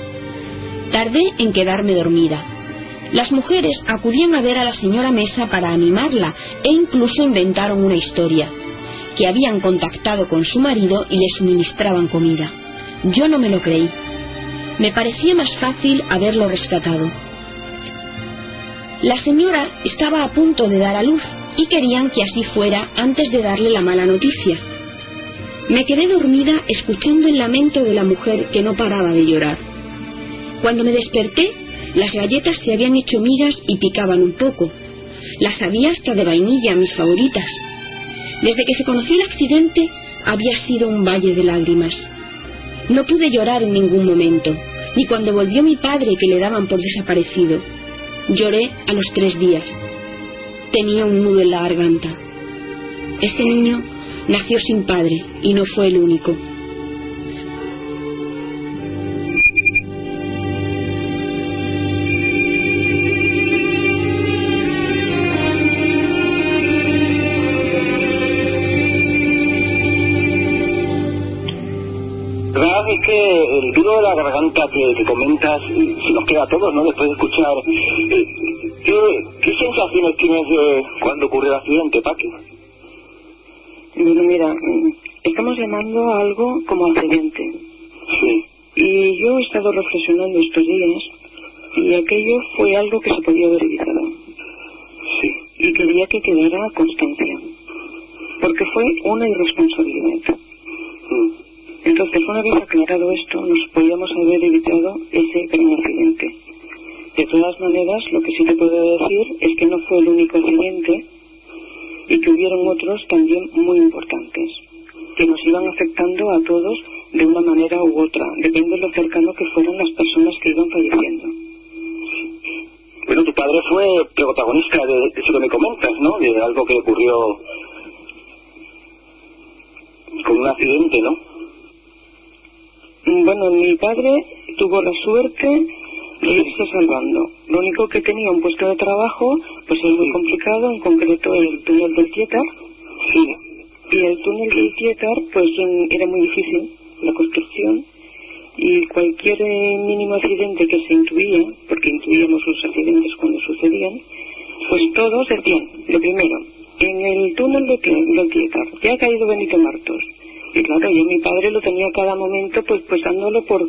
Tardé en quedarme dormida. Las mujeres acudían a ver a la señora Mesa para animarla e incluso inventaron una historia, que habían contactado con su marido y le suministraban comida. Yo no me lo creí. Me parecía más fácil haberlo rescatado. La señora estaba a punto de dar a luz y querían que así fuera antes de darle la mala noticia. Me quedé dormida escuchando el lamento de la mujer que no paraba de llorar. Cuando me desperté, las galletas se habían hecho migas y picaban un poco. Las había hasta de vainilla, mis favoritas. Desde que se conoció el accidente, había sido un valle de lágrimas. No pude llorar en ningún momento, ni cuando volvió mi padre que le daban por desaparecido. Lloré a los tres días. Tenía un nudo en la garganta. Ese niño nació sin padre y no fue el único. De la garganta que, que comentas se nos queda a todos, ¿no? Después de escuchar. eh, ¿Qué, qué sensaciones tienes de cuando ocurre el accidente, Paqui? Bueno, mira, mm, estamos llamando a algo como accidente. Sí. Y yo he estado reflexionando estos días y aquello fue algo que se podía haber evitado. Sí. Y quería que quedara constancia. Porque fue una irresponsabilidad. Mm. Entonces, una vez aclarado esto, nos podíamos haber evitado ese gran accidente. De todas maneras, lo que sí te puedo decir es que no fue el único accidente y que hubieron otros también muy importantes, que nos iban afectando a todos de una manera u otra, depende de lo cercano que fueran las personas que iban falleciendo. Bueno, tu padre fue protagonista de, de eso que me comentas, ¿no? De algo que ocurrió con un accidente, ¿no? Bueno, mi padre tuvo la suerte de irse salvando. Lo único que tenía un puesto de trabajo, pues es muy complicado, en concreto el túnel del Tietar. Sí. Y el túnel del Tietar, pues era muy difícil la construcción y cualquier eh, mínimo accidente que se intuía, porque intuíamos los accidentes cuando sucedían, pues todos decían, lo primero, en el túnel de del Tietar, ya ha caído Benito Martos. Y claro, yo mi padre lo tenía cada momento pues pues dándolo por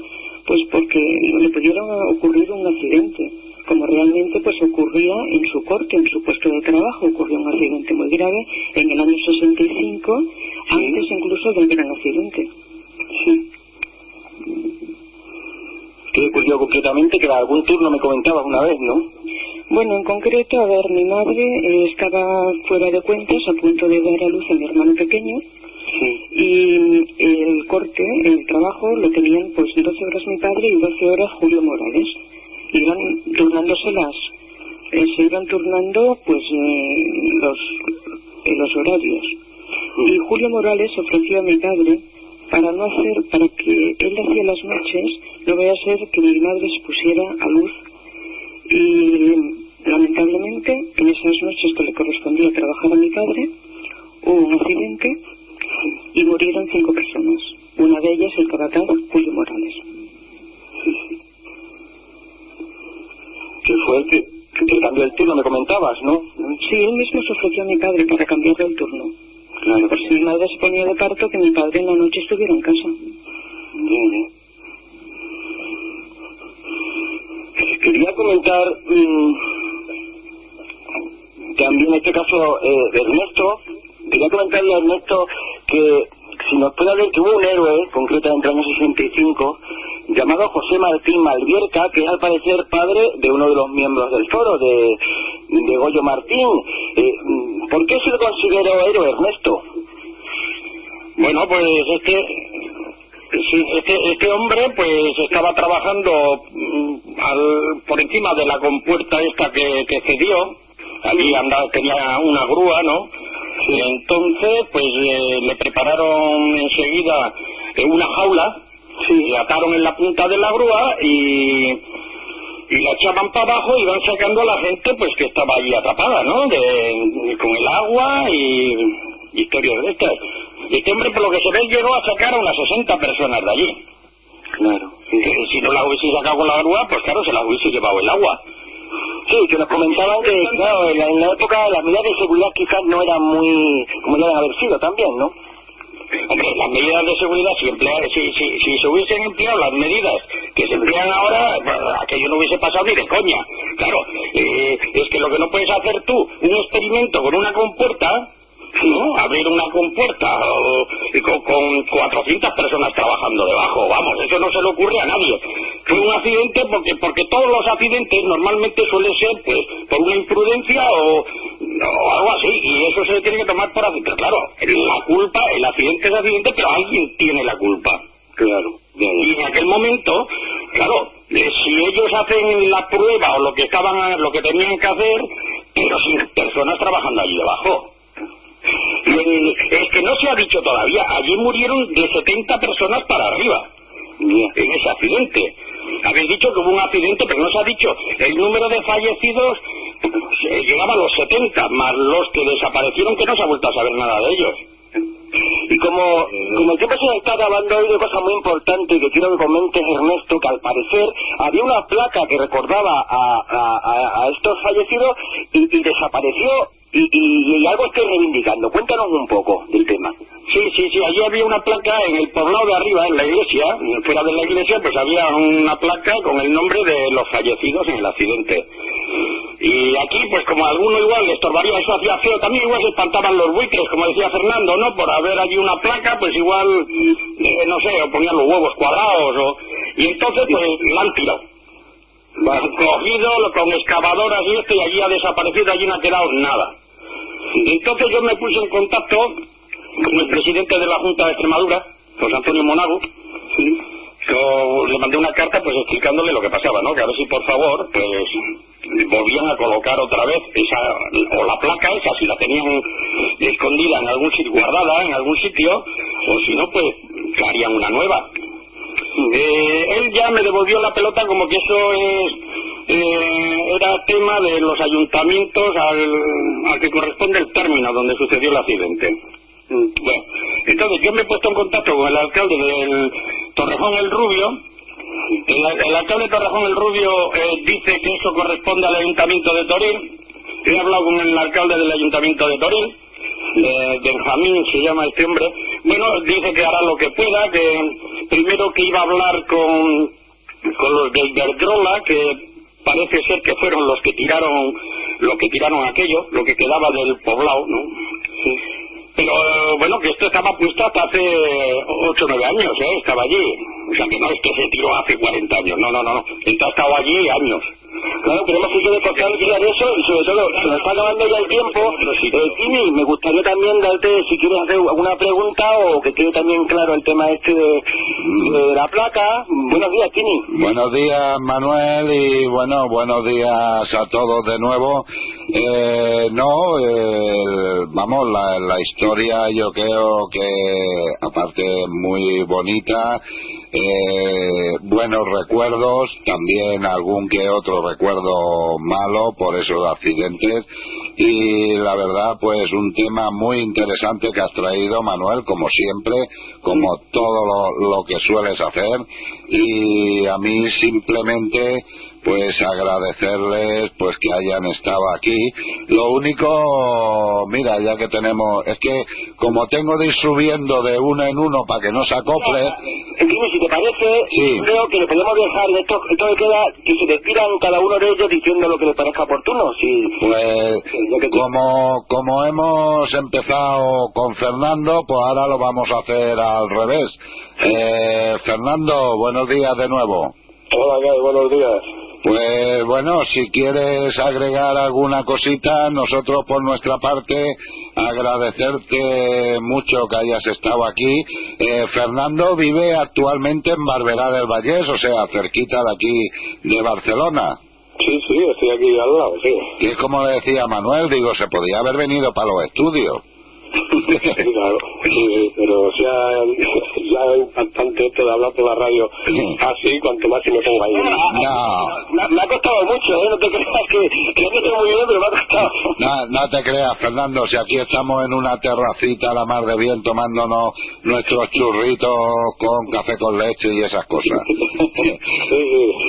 pues porque le pudiera ocurrir un accidente, como realmente pues ocurría en su corte, en su puesto de trabajo, ocurrió un accidente muy grave en el año 65, antes incluso del gran accidente. Sí. ¿Qué ocurrió concretamente? Que algún turno me comentabas una vez, ¿no? Bueno, en concreto, a ver, mi madre eh, estaba fuera de cuentas, a punto de dar a luz a mi hermano pequeño, y el corte, el trabajo, lo tenían pues 12 horas mi padre y 12 horas Julio Morales. Iban turnándose las, eh, se iban turnando pues eh, los, eh, los horarios. Y Julio Morales ofreció a mi padre para no hacer, para que él hacía las noches, no vaya a ser que mi madre se pusiera a luz y lamentablemente en esas noches que le correspondía trabajar a mi padre hubo un accidente y murieron cinco personas. Una de ellas el capataz Julio Morales. Que fue el que, cambió el turno, me comentabas, ¿no? Sí, él mismo se ofreció a mi padre para cambiarle el turno. Claro. Por si mi madre se ponía de parto, que mi padre en la noche estuviera en casa. Bien, bien. Quería comentar mm, también en este caso eh, de Ernesto, quería comentarle a Ernesto que si nos puede hablar que hubo un héroe, concretamente en el año 65, llamado José Martín Malvierca, que es al parecer padre de uno de los miembros del foro, de, de Goyo Martín. Eh, ¿Por qué se lo consideró héroe, Ernesto? Bueno, pues este, sí, este, este hombre pues estaba trabajando mm, al- por encima de la compuerta esta que, que cedió. Allí andaba, tenía una grúa, ¿no? Y entonces pues eh, le prepararon enseguida eh, una jaula, le ataron en la punta de la grúa y, y la echaban para abajo y iban sacando a la gente pues que estaba allí atrapada, ¿no? De, con el agua y historias de estas. Y este hombre, por lo que se ve, llegó a sacar a unas 60 personas de allí. Claro. Que si no la hubiese sacado con la grúa, pues claro, se la hubiese llevado el agua. Sí, que nos comentaban que, claro, en la, en la época las medidas de seguridad quizás no eran muy, como deben haber sido también, ¿no? Hombre, las medidas de seguridad, si, si, si, si se hubiesen empleado las medidas que se emplean ahora, aquello no hubiese pasado ni de coña. Claro, eh, es que lo que no puedes hacer tú, un experimento con una compuerta, ¿no? Abrir una compuerta o- con, con 400 personas trabajando debajo, vamos, eso no se le ocurre a nadie. Fue un accidente porque porque todos los accidentes normalmente suelen ser pues por una imprudencia o, o algo así, y eso se tiene que tomar por accidente. Claro, la culpa, el accidente es accidente, pero alguien tiene la culpa. Claro. Y en aquel momento, claro, eh, si ellos hacen la prueba o lo que estaban, lo que tenían que hacer, pero sin personas trabajando allí debajo. Es que no se ha dicho todavía, allí murieron de 70 personas para arriba en ese accidente. Habéis dicho que hubo un accidente, pero no se ha dicho el número de fallecidos eh, llegaba a los 70, más los que desaparecieron que no se ha vuelto a saber nada de ellos. Y como, como el tiempo se está acabando, hay una cosa muy importante que quiero que comentes, Ernesto, que al parecer había una placa que recordaba a, a- estos fallecidos y desapareció y, y- y algo estoy reivindicando. Cuéntanos un poco del tema. Sí, sí, sí, allí había una placa en el poblado de arriba, en la iglesia, fuera de la iglesia, pues había una placa con el nombre de los fallecidos en el accidente. Y aquí, pues como a alguno igual le estorbaría, eso hacía feo, también igual se espantaban los buitres, como decía Fernando, ¿no? Por haber allí una placa, pues igual, eh, no sé, o ponían los huevos cuadrados, o... Y entonces, pues, la han tirado. Han cogido lo- con excavadoras y esto, y allí ha desaparecido, allí no ha quedado nada. Entonces yo me puse en contacto con el presidente de la Junta de Extremadura, José Antonio Monago, yo le mandé una carta pues explicándole lo que pasaba, ¿no? Que a ver si por favor, pues volvían a colocar otra vez esa, o la placa esa, si la tenían escondida en algún sitio, guardada en algún sitio, o si no, pues harían una nueva. Eh, él ya me devolvió la pelota como que eso es, eh, era tema de los ayuntamientos al, que corresponde el término donde sucedió el accidente. Bueno, entonces yo me he puesto en contacto con el alcalde del Torrejón el Rubio. El, el alcalde de Torrejón el Rubio eh, dice que eso corresponde al ayuntamiento de Toril. He hablado con el alcalde del ayuntamiento de Toril, eh, Benjamín se llama este hombre. Bueno, dice que hará lo que pueda, que primero que iba a hablar con, con los de Iberdrola, que parece ser que fueron los que tiraron lo que tiraron aquello, lo que quedaba del poblado, ¿no? Pero bueno, que esto estaba puesto hasta hace 8 o 9 años, ¿eh? Estaba allí. O sea, que no es que se tiró hace 40 años, no, no, no, no. Esto ha estado allí años. Claro, queremos que de eso y sobre todo, se nos está acabando ya el tiempo. Eh, Tini, me gustaría también darte, si quieres hacer alguna pregunta o que quede también claro el tema este de, de la placa. Buenos días, Tini. Buenos días, Manuel, y bueno, buenos días a todos de nuevo. Eh, no, el- vamos, la, la historia yo creo que, aparte, muy bonita. Eh, buenos recuerdos, también algún que otro recuerdo malo por esos accidentes. Y la verdad pues un tema muy interesante que has traído Manuel como siempre, como todo lo, lo que sueles hacer. Y a mí simplemente pues agradecerles pues que hayan estado aquí lo único mira ya que tenemos es que como tengo de ir subiendo de uno en uno para que no se acople Tini, si te parece, Sí. creo que le podemos dejar esto, esto que queda, que se despidan cada uno de ellos diciendo lo que les parezca oportuno. Si, Pues como, como hemos empezado con Fernando, pues ahora lo vamos a hacer al revés. Eh, Fernando, buenos días de nuevo. Hola, ¿qué hay? Buenos días. Pues bueno, si quieres agregar alguna cosita, nosotros por nuestra parte agradecerte mucho que hayas estado aquí. Eh, Fernando vive actualmente en Barberá del Vallés, o sea, cerquita de aquí de Barcelona. Sí, sí, estoy aquí al lado, sí. Que es como le decía Manuel, digo, se podía haber venido para los estudios. Claro, sí, pero ya, ya impactante esto de hablar por la radio así, cuanto más si me pongo ahí. No, me, ha costado mucho, ¿eh? No te creas que, que yo estoy muy bien, pero me ha costado. no, no te creas, Fernando, si aquí estamos en una terracita a la mar de bien tomándonos nuestros churritos con café con leche y esas cosas.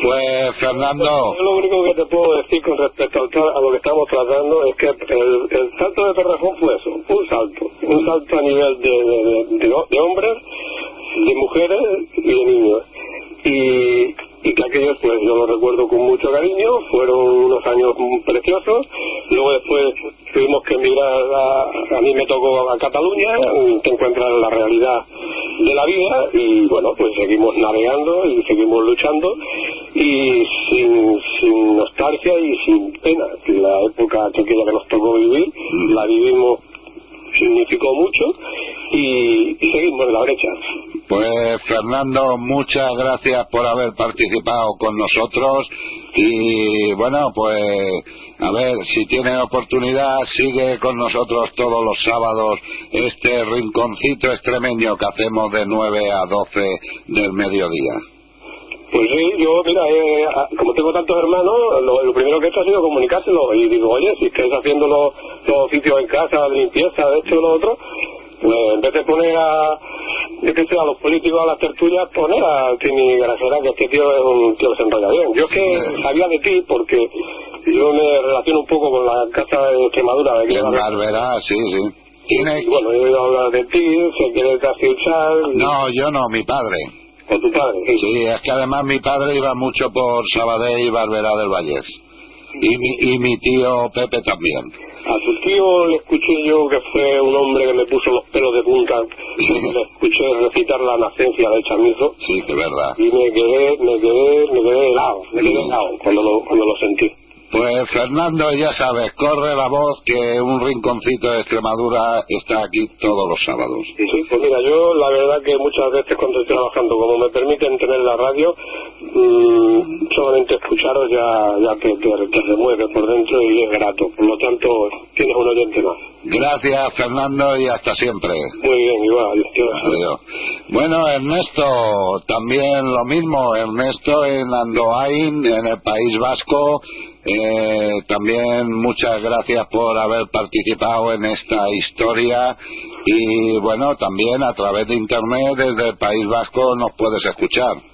Pues, Fernando, Yo lo único que te puedo decir con respecto a lo que estamos tratando es que el, el salto de Torrejón fue eso, un salto, un salto a nivel de, de, hombres, de mujeres y de niños. Y, que aquellos, pues yo los recuerdo con mucho cariño, fueron unos años preciosos. Luego después tuvimos que emigrar, a, a mí me tocó a Cataluña, te encuentras en la realidad de la vida y bueno, pues seguimos navegando y seguimos luchando y sin, sin nostalgia y sin pena. La época que nos tocó vivir, la vivimos, significó mucho y, y seguimos la brecha. pues Fernando, muchas gracias por haber participado con nosotros y bueno, pues a ver, si tienes oportunidad, sigue con nosotros todos los sábados este rinconcito extremeño que hacemos de 9 a 12 del mediodía. Pues sí, yo, mira, eh, como tengo tantos hermanos, lo, lo primero que he hecho ha sido comunicárselo y digo, oye, si estáis haciendo los, los oficios en casa, de limpieza, de esto y lo otro, pues en vez de poner a, yo sé, a los políticos a las tertulias, poner a Tini Grasera, que este tío es un tío que se enrolla bien. Yo es que sabía de ti porque yo me relaciono un poco con la casa de Extremadura. De. Barberá, sí, sí. Tiene- Y bueno, he oído hablar de ti, eres de Aciuchal, No, yo no, mi padre. Con tu padre. sí. Sí, es que además mi padre iba mucho por Sabadell y Barberá del Vallés. Y mi, y mi tío Pepe también. A su tío le escuché yo que fue un hombre que me puso los pelos de punta. le escuché recitar la nacencia del chamizo Sí, que es verdad. y me quedé, me quedé, me quedé helado, me quedé helado cuando lo, cuando lo sentí. Pues Fernando, ya sabes, corre la voz que un rinconcito de Extremadura está aquí todos los sábados. Sí, pues mira, yo la verdad que muchas veces cuando estoy trabajando, como me permiten tener la radio, mm, solamente escucharos ya, ya te, te, te remueve por dentro y es grato. Por lo tanto, tienes un oyente más. Gracias Fernando y hasta siempre. Muy bien, igual. adiós. Bueno, Ernesto, también lo mismo. Ernesto en Andoain, en el País Vasco. Eh, también muchas gracias por haber participado en esta historia. Y bueno, también a través de Internet, desde el País Vasco, nos puedes escuchar.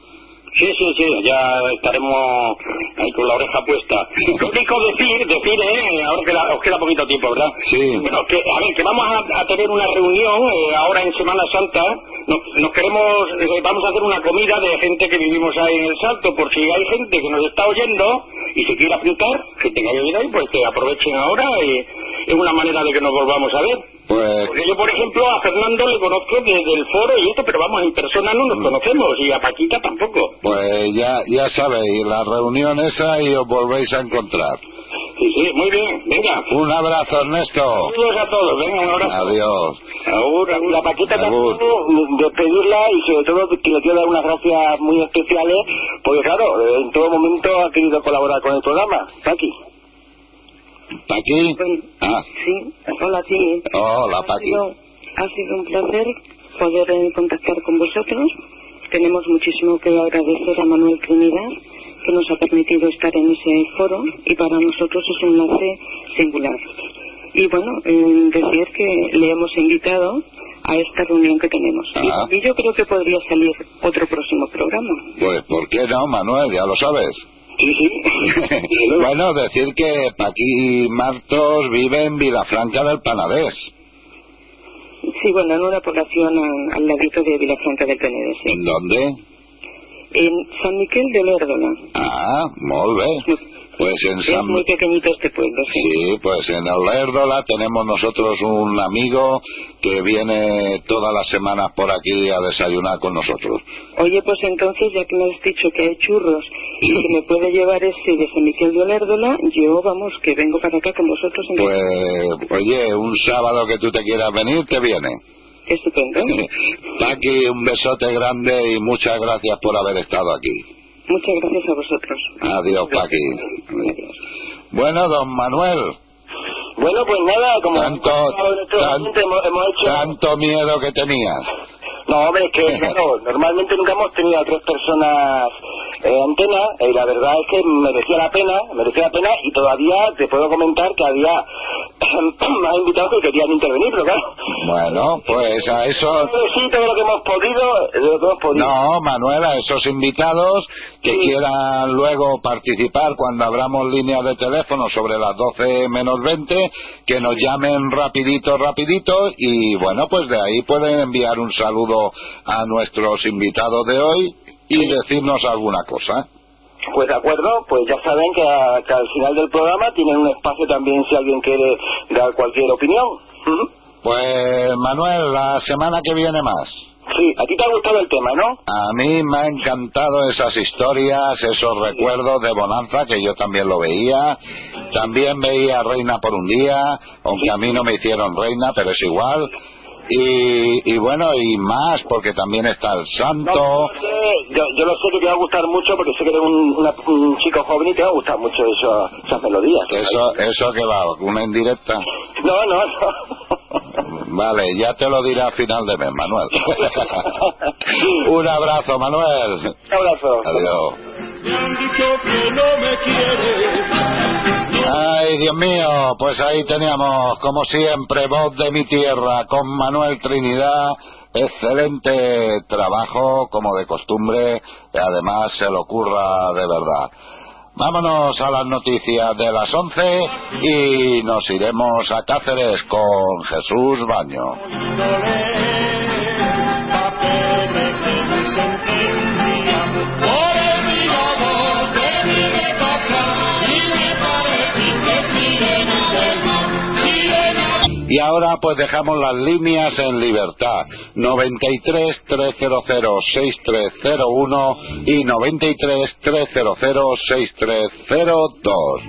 Sí, sí, sí, ya estaremos ahí con la oreja puesta. Lo único decir, decir, eh, ahora que la- os queda poquito tiempo, ¿verdad? Sí. Bueno, que, a ver, que vamos a, a tener una reunión eh, ahora en Semana Santa. Nos, nos queremos, eh, vamos a hacer una comida de gente que vivimos ahí en el Salto, por si hay gente que nos está oyendo y se quiere apuntar, gente que haya oído ahí, pues que aprovechen ahora y, es una manera de que nos volvamos a ver. Pues, Porque yo, por ejemplo, a Fernando le conozco desde el foro y esto, pero vamos, en persona no nos conocemos y a Paquita tampoco. pues ya, ya sabéis, la reunión esa y os volvéis a encontrar. Sí, sí, muy bien, venga. Un abrazo, Ernesto. Saludos a todos, venga, un abrazo. Adiós. Agur. La Paquita Agur. también, despedirla y sobre todo que le quiero dar unas gracias muy especiales, porque claro, en todo momento ha querido colaborar con el programa. Paqui. ¿Paqui? Bueno, Ah, sí, hola, sí. hola, Ha sido, ha sido un placer poder eh, contactar con vosotros. Tenemos muchísimo que agradecer a Manuel Trinidad, que nos ha permitido estar en ese foro y para nosotros es un enlace singular. Y bueno, eh, decir que le hemos invitado a esta reunión que tenemos. Y- Ah. Y, yo creo que podría salir otro próximo programa. Pues, ¿por qué no, Manuel? Ya lo sabes. Sí, sí. bueno, decir que Paqui Martos vive en Vilafranca del Panadés. Sí, bueno, en una población al ladito de Vilafranca del Penedès. sí. ¿En dónde? En San Miquel de Olérdola. Ah, molt bé. Pues en Es San... muy pequeñito este pueblo, sí. Sí, pues en Olérdola tenemos nosotros un amigo que viene todas las semanas por aquí a desayunar con nosotros. Oye, pues entonces, ya que me has dicho que hay churros que me puede llevar ese de San Miquel de Olérdola, yo, vamos, que vengo para acá con vosotros. En Pues, oye, un sábado que tú te quieras venir, te viene. Estupendo. Paqui, un besote grande y muchas gracias por haber estado aquí. Muchas gracias a vosotros. Adiós, Paqui. Bueno, don Manuel, Bueno, pues nada, como Tanto- hemos, tan- hemos, hemos hecho... tanto miedo que tenías. No, hombre, es que claro, normalmente nunca hemos tenido a tres personas eh, antena y la verdad es que merecía la pena, merecía la pena y todavía te puedo comentar que había más invitados que querían intervenir, pero claro. Bueno, pues a eso... Sí, todo lo que hemos podido, eh, lo que hemos podido. No, Manuel, a esos invitados que Sí. quieran luego participar cuando abramos líneas de teléfono sobre las 12 menos 20, que nos llamen rapidito, rapidito y bueno, pues de ahí pueden enviar un saludo a nuestros invitados de hoy y decirnos alguna cosa. Pues de acuerdo, pues ya saben que, a- que al final del programa tienen un espacio también si alguien quiere dar cualquier opinión. Pues Manuel, la semana que viene más. Sí, a ti te ha gustado el tema, ¿no? A mí me ha encantado esas historias, esos recuerdos de Bonanza que yo también lo veía. También veía Reina por un día, aunque a mí no me hicieron reina, pero es igual. Y, y bueno, y más, porque también está el Santo. No, yo, yo lo sé que te va a gustar mucho porque sé que eres un, una- un chico joven y te va a gustar mucho eso, esas melodías. Eso, eso que va, una indirecta. No, no, no. Vale, ya te lo diré a final de mes, Manuel. un abrazo, Manuel. Un abrazo. Adiós. Ay, Dios mío, pues ahí teníamos, como siempre, voz de mi tierra, con Manuel Trinidad. Excelente trabajo, como de costumbre, y además se lo ocurra de verdad. Vámonos a las noticias de las 11 y nos iremos a Cáceres con Jesús Baño. Y ahora pues dejamos las líneas en libertad. 93 300 6301 y 93 300 6302.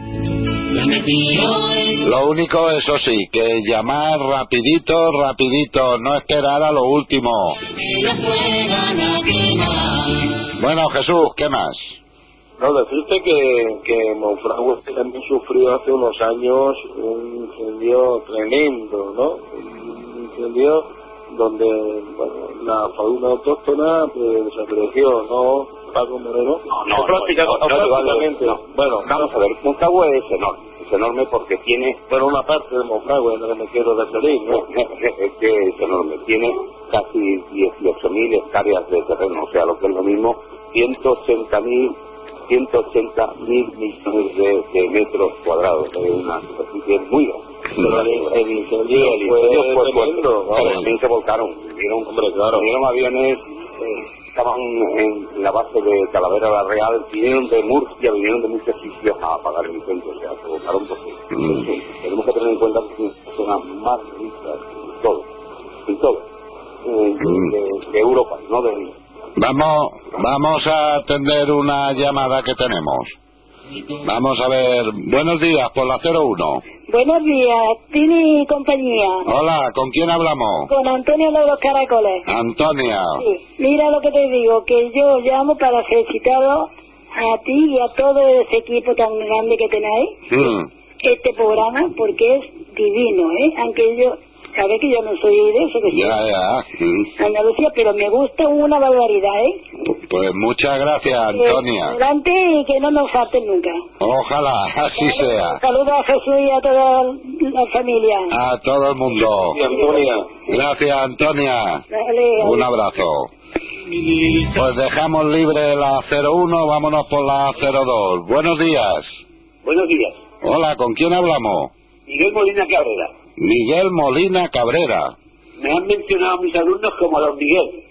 Lo único, eso sí, que llamar rapidito, rapidito, no esperar a lo último. Bueno, Jesús, ¿qué más? No, decirte que, que Monfragüe también sufrió hace unos años un incendio tremendo, ¿no? Un incendio donde bueno, la fauna autóctona pues, desapareció, ¿no? Paco Moreno. no, no, no, no, prácticamente. no. Bueno, Vamos a ver, Monfragüe es enorme, es enorme porque tiene, bueno, una parte de Monfragüe, no me quiero referir, ¿no? es que es enorme, tiene casi 18.000 hectáreas de terreno, o sea, lo que es lo mismo, 180.000 180 mil millones de, de metros cuadrados, de una superficie muy grande. Pero el, incendio fue incendio tremendo, se volcaron, vinieron, vinieron aviones, eh, estaban en la base de Talavera la Real, vinieron de Murcia, vinieron de muchos sitios a pagar el encuentro, o sea, provocaron porque sí, tenemos que tener en cuenta que es una persona más rica en todo, en todo, eh, de, de Europa, no de Vamos, vamos a atender una llamada que tenemos. Vamos a ver. Buenos días, por la 01. Buenos días, Tini y compañía. Hola, ¿con quién hablamos? Con Antonio de los Caracoles. Antonia. Sí, mira lo que te digo, que yo llamo para felicitaros a ti y a todo ese equipo tan grande que tenéis Mm, este programa porque es divino, ¿eh? Aunque yo, sabes que yo no soy de eso, que Ya, ya. Mm. Andalucía, pero me gusta una barbaridad, ¿eh? Pues muchas gracias, Eh, Antonia. Adelante y que no nos falten nunca. Ojalá así sea. Saludos a Jesús y a toda la familia. A todo el mundo. Gracias, Antonia. Dale, Un abrazo. Pues dejamos libre la 01, vámonos por la 02. Buenos días. Buenos días. Hola, ¿con quién hablamos? Miguel Molina Cabrera. Miguel Molina Cabrera. Me han mencionado mis alumnos como don Miguel.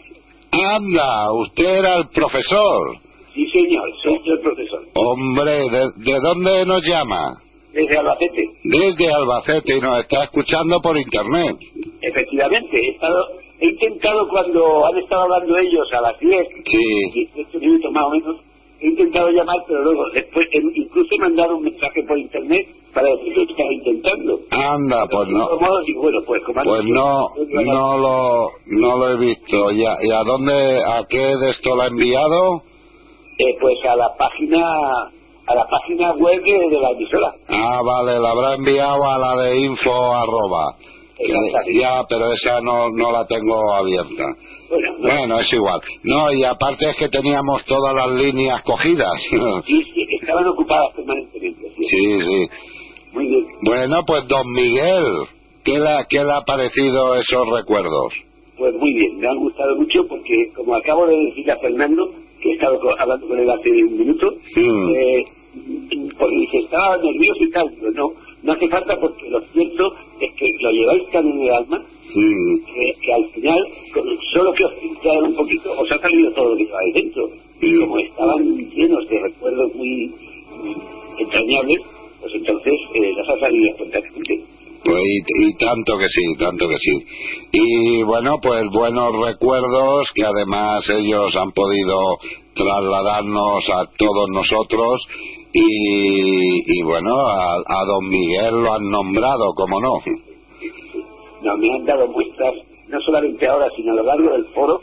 Anda, usted era el profesor. Sí, señor, soy yo el profesor. Hombre, ¿de, de dónde nos llama? Desde Albacete. Desde Albacete y nos está escuchando por internet. Efectivamente, he, estado, he intentado cuando han estado hablando ellos a las 10, Sí. 18 minutos más o menos, he intentado llamar, pero luego después incluso he mandado un mensaje por internet para decir que estaba intentando. Anda, pues De no. modos, digo, bueno, pues como Pues no, no lo, no lo he visto. ¿Y a, y a dónde, a qué de esto lo ha enviado? eh, pues a la página a la página web de, de la emisora. Ah, vale, la habrá enviado a la de info arroba. Ya, pero esa no, no la tengo abierta. Bueno, no, Bueno, es igual. No, y aparte es que teníamos todas las líneas cogidas. sí, sí, estaban ocupadas permanentemente. sí. sí, sí. Muy bien. Bueno, pues don Miguel, ¿qué le, qué le ha parecido esos recuerdos? Pues muy bien, me han gustado mucho porque, como acabo de decir a Fernando, que he estado hablando con él hace un minuto, Mm. eh, porque dice, estaba nervioso y tal, pero no, no hace falta porque lo cierto es que lo lleváis tan en el alma que, que al final, con solo que os pincharon un poquito, os ha salido todo lo que lleváis dentro. Y como estaban llenos de recuerdos muy, muy entrañables, pues entonces eh, las ha salido fantásticamente. Pues y, y tanto que sí, tanto que sí. Y bueno, pues buenos recuerdos que además ellos han podido trasladarnos a todos nosotros y, y bueno, a, a don Miguel lo han nombrado, como no. No, me han dado muestras, no solamente ahora, sino a lo largo del foro,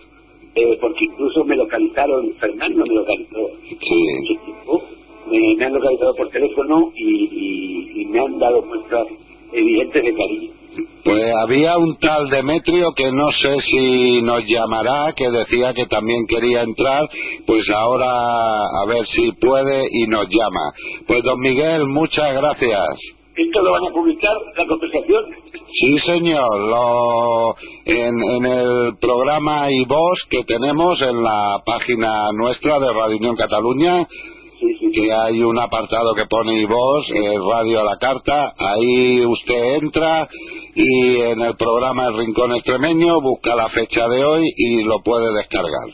eh, porque incluso me localizaron, Fernando me localizó, Sí. me, me han localizado por teléfono y, y- y me han dado muestras evidentes de cariño. Pues había un tal Demetrio que no sé si nos llamará, que decía que también quería entrar, pues ahora a ver si puede y nos llama. Pues don Miguel, muchas gracias. ¿Esto lo van a publicar, la conversación? Sí, señor. Lo, en, en el programa iVoz que tenemos en la página nuestra de Radio Unión Cataluña, que hay un apartado que pone iVoz, eh, Radio a la Carta, ahí usted entra y en el programa El Rincón Extremeño busca la fecha de hoy y lo puede descargar.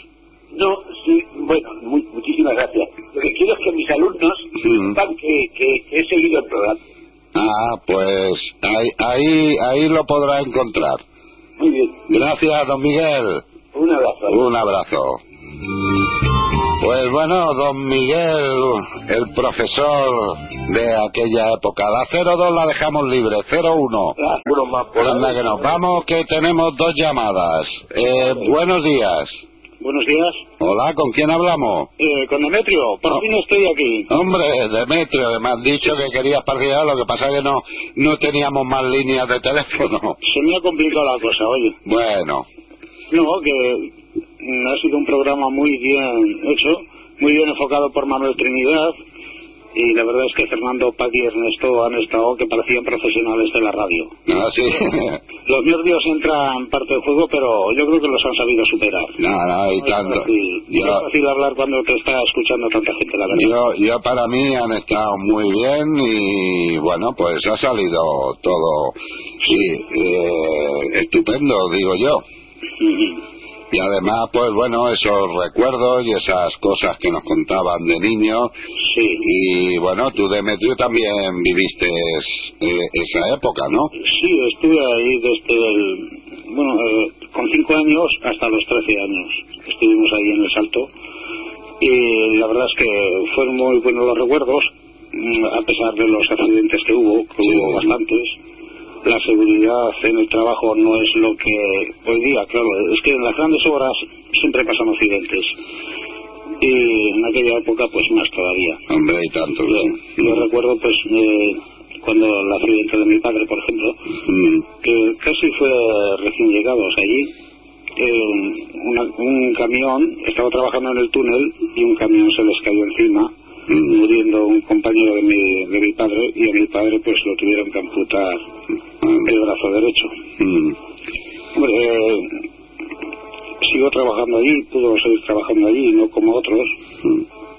No, sí, bueno, muy- muchísimas gracias. Lo que quiero es que mis alumnos sepan que, que- que he seguido el programa. Ah, pues ahí, ahí, ahí lo podrá encontrar. Muy bien. Gracias, don Miguel. Un abrazo. Un abrazo. Pues bueno, don Miguel, el profesor de aquella época. La 02 la dejamos libre, 01. Uno más por Anda que nos vamos, que tenemos dos llamadas. Eh, buenos días. Buenos días. Hola, ¿con quién hablamos? Eh, con Demetrio, por fin estoy aquí. Hombre, Demetrio, me has dicho que querías participar, lo que pasa es que no, no teníamos más líneas de teléfono. Se me ha complicado la cosa, oye. Bueno, No, que ha sido un programa muy bien hecho, muy bien enfocado por Manuel Trinidad. Y la verdad es que Fernando, Paqui y Ernesto han estado que parecían profesionales de la radio. no, sí. Los nervios entran parte del juego, pero yo creo que los han sabido superar. No, no, y No es tanto. fácil, Yo- es fácil hablar cuando te está escuchando tanta gente, la verdad. Yo, yo para mí han estado muy bien y bueno, pues ha salido todo sí, eh, estupendo, digo yo. Y además, pues bueno, esos recuerdos y esas cosas que nos contaban de niños. Sí. Y bueno, tú, Demetrio, también viviste eh, esa época, ¿no? Sí, estuve ahí desde el. Bueno, eh, con cinco años hasta los 13 años. Estuvimos ahí en el Salto. Y la verdad es que fueron muy buenos los recuerdos, mm, a pesar de los accidentes que hubo, que hubo bastantes. La seguridad en el trabajo no es lo que hoy día, claro, es que en las grandes obras siempre pasan accidentes. Y en aquella época, pues más todavía. Hombre, y tanto. Yo, yo recuerdo, pues, eh, cuando el accidente de mi padre, por ejemplo, Mm. que casi fue recién llegados allí, eh, una- un camión estaba trabajando en el túnel y un camión se les cayó encima, muriendo un compañero de mi, de mi padre y a mi padre pues lo tuvieron que amputar el brazo derecho. Mm. Hombre, eh, sigo trabajando allí, pudo seguir trabajando allí, no como otros,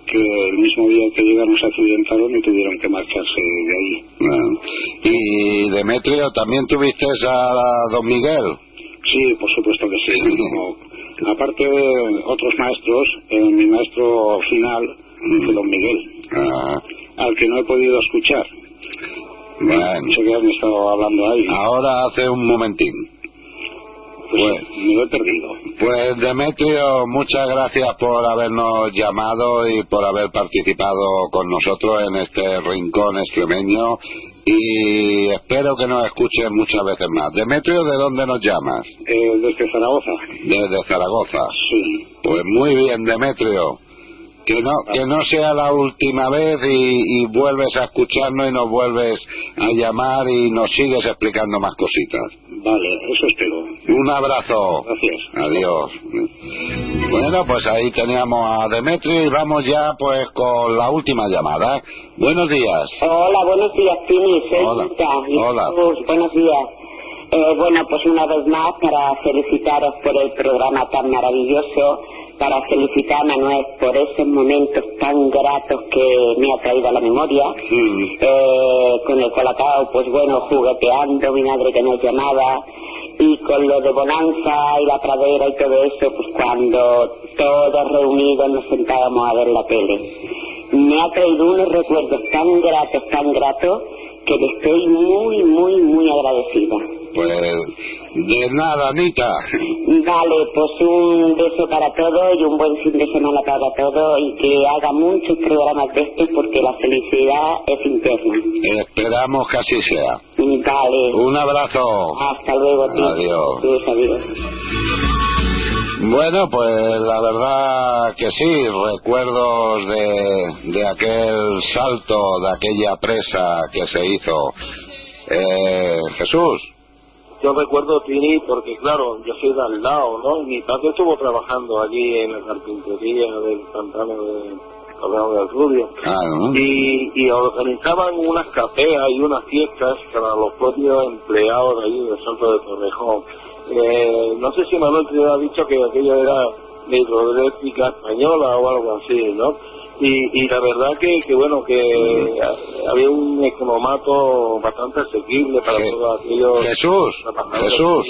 que el mismo día que llegaron se accidentaron y tuvieron que marcharse de allí. Ah. Y Demetrio, ¿también tuviste a don Miguel? Sí, por supuesto que sí. Como- aparte de otros maestros, eh, mi maestro final don Miguel, Ah, al que no he podido escuchar. bueno. Sé que han estado hablando ahí. Ahora hace un momentín. Pues me lo he perdido. Pues Demetrio, muchas gracias por habernos llamado y por haber participado con nosotros en este rincón extremeño y espero que nos escuchen muchas veces más. Demetrio, ¿de dónde nos llamas? Eh, desde Zaragoza. Desde Zaragoza. Sí. Pues muy bien, Demetrio. Que no, que no sea la última vez y, y vuelves a escucharnos y nos vuelves a llamar y nos sigues explicando más cositas. Vale, eso espero. Un abrazo. Gracias. Adiós. Bueno, pues ahí teníamos a Demetrio y vamos ya pues con la última llamada. Buenos días. Hola, buenos días, Tini. Soy Hola. Hola. Buenos días. Eh, bueno, pues una vez más para felicitaros por el programa tan maravilloso, para felicitar a Manuel por esos momentos tan gratos que me ha traído a la memoria. Eh, con el colacao, pues bueno, jugueteando, mi madre que nos llamaba, y con lo de Bonanza y la pradera y todo eso, pues cuando todos reunidos nos sentábamos a ver la tele. Me ha traído unos recuerdos tan gratos, tan gratos, que le estoy muy, muy, muy agradecida. Pues de nada, Anita. Vale, pues un beso para todos y un buen fin de semana para todos y que haga muchos programas de estos porque la felicidad es interna. Esperamos que así sea. Vale. Un abrazo. Hasta luego, tío. Adiós. Adiós, adiós. Bueno, pues la verdad que sí, recuerdos de, de aquel salto, de aquella presa que se hizo. Eh, Jesús. Yo recuerdo Tini porque, claro, yo soy de al lado, ¿no? Y mi padre estuvo trabajando allí en la carpintería del pantano de Cabrón del Rubio. ¿no? Y, y organizaban unas capeas y unas fiestas para los propios empleados de allí del Santo de Torrejón. Eh, no sé si Manuel te ha dicho que aquello era de hidroeléctrica española o algo así, ¿no? Y, y la verdad que, que bueno, que ha- había un economato bastante asequible para Je- todos aquellos Jesús, Jesús.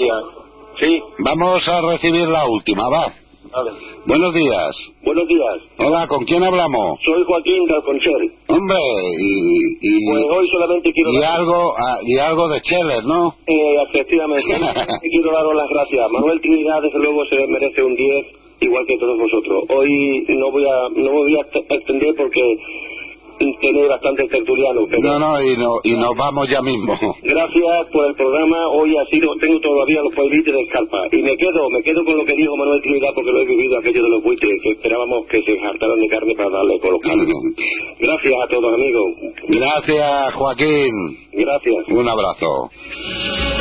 Sí, Vamos a recibir la última, va. vale. Buenos días. Buenos días. Hola, ¿con quién hablamos? Soy Joaquín del Conchel. Hombre, y, y, Pues hoy solamente quiero y dar- algo ah, y algo de Cheles, ¿no? Eh, efectivamente, quiero daros las gracias. Manuel Trinidad, desde luego, se merece un 10, igual que todos vosotros. Hoy no voy a no voy a ext- extender porque tenéis bastantes tertulianos, pero No, no, y, no, y nos vamos ya mismo. gracias por el programa. Hoy ha sido, tengo todavía los pueblitos de escarpa. Y me quedo, me quedo con lo que dijo Manuel Trinidad porque lo he vivido aquello de los buitres, que esperábamos que se hartaran de carne para darle por los. Gracias a todos, amigos. Gracias, Joaquín. Gracias. Un abrazo.